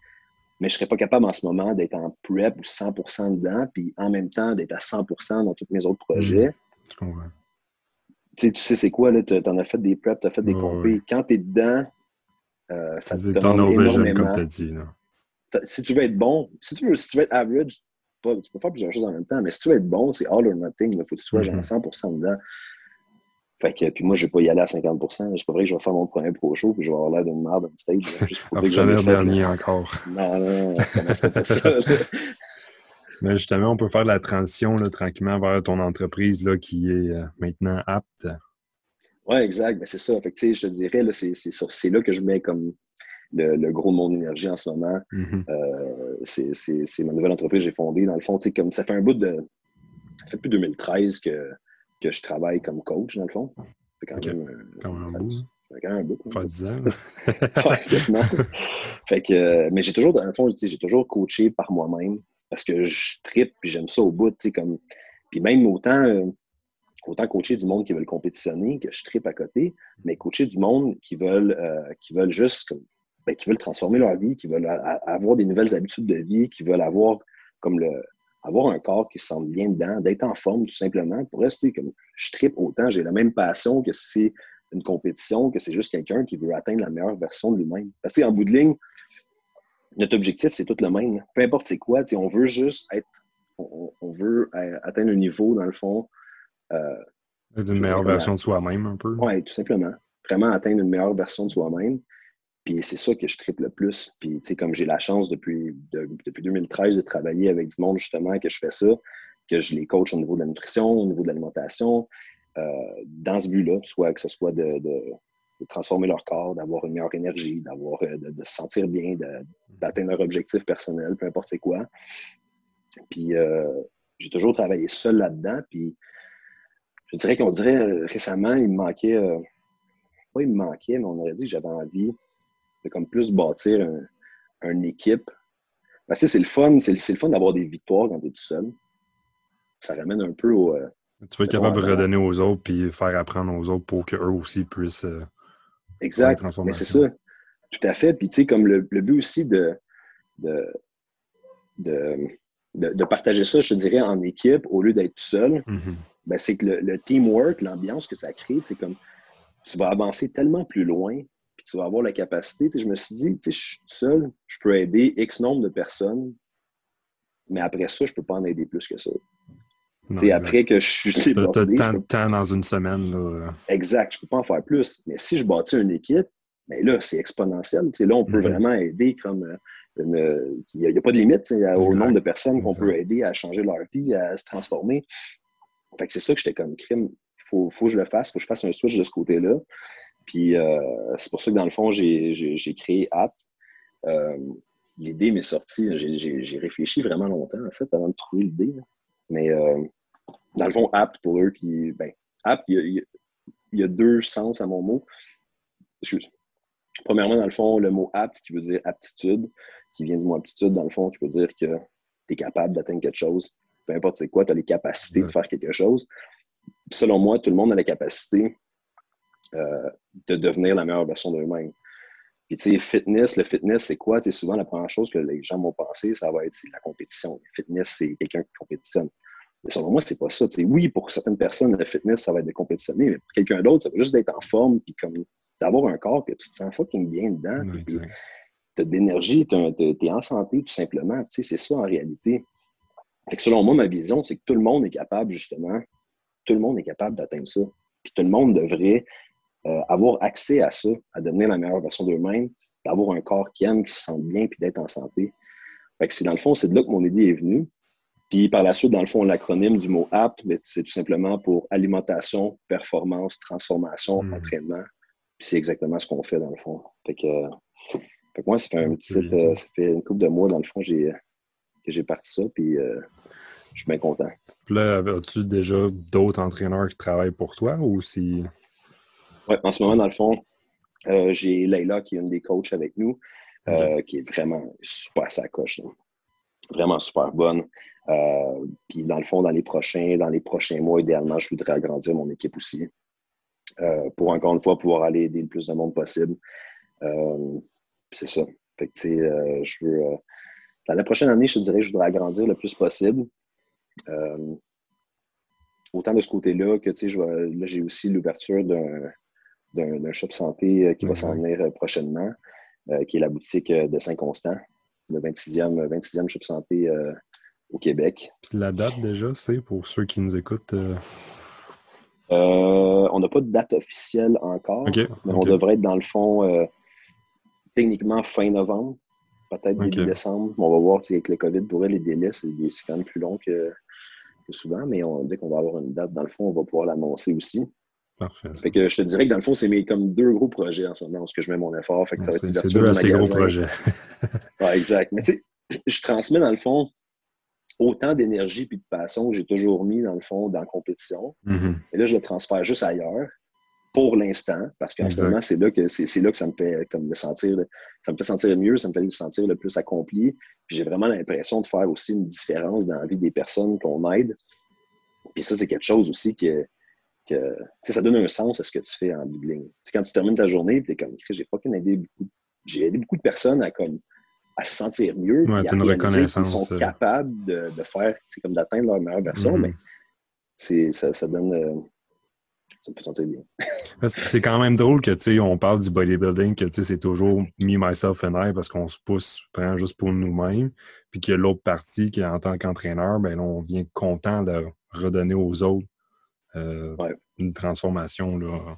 mais je ne serais pas capable en ce moment d'être en prep ou 100% dedans, puis en même temps d'être à 100% dans tous mes autres projets. Mmh, tu sais, tu sais c'est quoi, tu en as fait des preps, tu as fait des compés. Quand tu es dedans, euh, ça te demande énormément. comme tu as dit. Si tu veux être bon, si tu veux, si tu veux être average, tu peux faire plusieurs choses en même temps, mais si tu veux être bon, c'est all or nothing. Il faut que tu sois genre 100% mmh dedans. Fait que, puis moi, je vais pas y aller à 50% C'est pas vrai que je vais faire mon premier pro show puis je vais avoir l'air d'une merde on stage. juste pour dire que dernier encore. Non, non, non, ça pas ça. Mais justement, on peut faire la transition là, tranquillement vers ton entreprise là, qui est euh, maintenant apte. Oui, exact. Ben, c'est ça. Fait que, je te dirais, c'est là que je mets comme le, gros de mon énergie en ce moment. Mm-hmm. euh, c'est ma nouvelle entreprise que j'ai fondée. Dans le fond, comme ça fait un bout de. Ça fait depuis 2013 que que je travaille comme coach, dans le fond. C'est quand, même, quand même quand même un bout. Pas 10 ans. ouais, quasiment. fait que, euh, mais j'ai toujours, dans le fond, j'ai toujours coaché par moi-même parce que je tripe puis j'aime ça au bout, comme. Puis même autant, euh, autant coacher du monde qui veulent compétitionner que je tripe à côté, mais coacher du monde qui veulent, euh, qui veulent juste, comme, ben, qui veulent transformer leur vie, qui veulent avoir des nouvelles habitudes de vie, qui veulent avoir comme le, avoir un corps qui se sente bien dedans, d'être en forme tout simplement. Pour rester comme je tripe autant, j'ai la même passion que si c'est une compétition, que c'est juste quelqu'un qui veut atteindre la meilleure version de lui-même. Parce que en bout de ligne, notre objectif, c'est tout le même. Peu importe c'est quoi, on veut juste être, on, veut atteindre un niveau, dans le fond. Euh, D'une meilleure version de soi-même, un peu. Oui, tout simplement. Vraiment atteindre une meilleure version de soi-même. Puis c'est ça que je triple le plus. Puis, tu sais, comme j'ai la chance depuis, depuis 2013 de travailler avec du monde, justement, que je fais ça, que je les coach au niveau de la nutrition, au niveau de l'alimentation, euh, dans ce but-là, soit que ce soit de, transformer leur corps, d'avoir une meilleure énergie, d'avoir, euh, de, se sentir bien, d'atteindre leur objectif personnel, peu importe c'est quoi. Puis, euh, j'ai toujours travaillé seul là-dedans. Puis, je dirais qu'on dirait récemment, il me manquait, pas il me manquait, mais on aurait dit que j'avais envie de comme plus bâtir une équipe. Que c'est le fun, c'est le fun d'avoir des victoires quand tu es tout seul. Ça ramène un peu au. Euh, tu veux être capable de redonner aux autres puis faire apprendre aux autres pour qu'eux aussi puissent. Euh, exact. Mais c'est ça. Tout à fait. Puis tu sais, comme le, but aussi de de, de, partager ça, je te dirais, en équipe au lieu d'être tout seul, mm-hmm. ben, c'est que le, le teamwork, l'ambiance que ça crée, c'est comme tu vas avancer tellement plus loin tu vas avoir la capacité. je me suis dit, je suis seul, je peux aider X nombre de personnes, mais après ça, je ne peux pas en aider plus que ça. après que je suis débordé... Tu as tant de temps dans une semaine. Là. Exact, je ne peux pas en faire plus. Mais si je bâtis une équipe, mais ben là, c'est exponentiel. là, on peut mm-hmm. vraiment aider comme... Euh, il n'y a, pas de limite au nombre de personnes qu'on peut aider à changer leur vie, à se transformer. Fait que c'est ça que j'étais comme crime. Il faut, faut, que je le fasse, il faut que je fasse un switch de ce côté-là. Puis euh, c'est pour ça que dans le fond, j'ai créé App. Euh, l'idée m'est sortie, j'ai réfléchi vraiment longtemps, en fait, avant de trouver l'idée. Mais euh, dans le fond, App, pour eux qui. Ben, App, il y, a, deux sens à mon mot. Excuse. Premièrement, dans le fond, le mot apt qui veut dire aptitude, qui vient du mot aptitude, dans le fond, qui veut dire que tu es capable d'atteindre quelque chose. Peu importe c'est quoi, tu as les capacités de faire quelque chose. selon moi, tout le monde a la capacité euh, de devenir la meilleure version d'eux-mêmes. Puis, tu sais, fitness, le fitness, c'est quoi? Tu souvent, la première chose que les gens vont penser, ça va être la compétition. Le fitness, c'est quelqu'un qui compétitionne. Mais selon moi, c'est pas ça. oui, pour certaines personnes, le fitness, ça va être de compétitionner, mais pour quelqu'un d'autre, ça va juste d'être en forme, puis comme d'avoir un corps que tu te sens fucking bien dedans, tu as de l'énergie, tu es en santé, tout simplement. Tu sais, c'est ça en réalité. Fait que selon moi, ma vision, c'est que tout le monde est capable, justement, tout le monde est capable d'atteindre ça. Puis tout le monde devrait euh, avoir accès à ça, à devenir la meilleure version d'eux-mêmes, d'avoir un corps qui aime, qui se sent bien, puis d'être en santé. c'est dans le fond, c'est de là que mon idée est venue. Puis par la suite, dans le fond, l'acronyme du mot APT, c'est tout simplement pour alimentation, performance, transformation, hmm. entraînement. Puis c'est exactement ce qu'on fait dans le fond. Fait que, moi, ça fait un petit, euh, ça fait une couple de mois, dans le fond, j'ai, que j'ai parti ça, puis euh, je suis bien content. Puis là, as-tu déjà d'autres entraîneurs qui travaillent pour toi ou si en ce moment, dans le fond, euh, j'ai Leila qui est une des coachs avec nous, euh, qui est vraiment super sa coche. Vraiment super bonne. Euh, puis dans le fond, dans les prochains, dans les prochains mois, idéalement, je voudrais agrandir mon équipe aussi. pour encore une fois pouvoir aller aider le plus de monde possible. c'est ça. Fait que, je veux. dans la prochaine année, je te dirais je voudrais agrandir le plus possible autant de ce côté-là que tu sais, j'ai aussi l'ouverture d'un, d'un shop santé euh, qui va s'en venir euh, prochainement, euh, qui est la boutique de Saint-Constant, le 26e, 26e shop santé au Québec. Puis la date déjà, c'est pour ceux qui nous écoutent? on n'a pas de date officielle encore, mais on devrait être dans le fond techniquement fin novembre, peut-être début décembre. On va voir avec le COVID, pour les délais, c'est quand même plus long que, souvent, mais on, dès qu'on va avoir une date, dans le fond, on va pouvoir l'annoncer aussi. Parfait. Fait que je te dirais que dans le fond, c'est mes comme deux gros projets en ce moment, ce que je mets mon effort. Fait que ça c'est deux assez gros projets. ouais, exact. Mais tu sais, je transmets dans le fond autant d'énergie et de passion que j'ai toujours mis dans le fond dans la compétition. Mm-hmm. Et là, je le transfère juste ailleurs. pour l'instant, parce qu'en ce moment, c'est là que c'est là que ça me fait comme me sentir, ça me fait sentir mieux, ça me fait me sentir le plus accompli. Puis j'ai vraiment l'impression de faire aussi une différence dans la vie des personnes qu'on aide. Puis ça, c'est quelque chose aussi que, que ça donne un sens à ce que tu fais en bout de ligne. quand tu termines ta journée, tu es comme, j'ai fucking aidé beaucoup, j'ai aidé beaucoup de personnes à comme à se sentir mieux, ouais, à une reconnaissance. Ils sont capables de, de faire, comme d'atteindre leur meilleure version, mm-hmm. mais ça, ça donne, euh, ça me fait sentir bien. c'est quand même drôle que, tu sais, on parle du bodybuilding, que, tu sais, c'est toujours me, myself and I parce qu'on se pousse vraiment juste pour nous-mêmes. Puis qu'il y a l'autre partie qui, en tant qu'entraîneur, ben là, on vient content de redonner aux autres euh, une transformation là,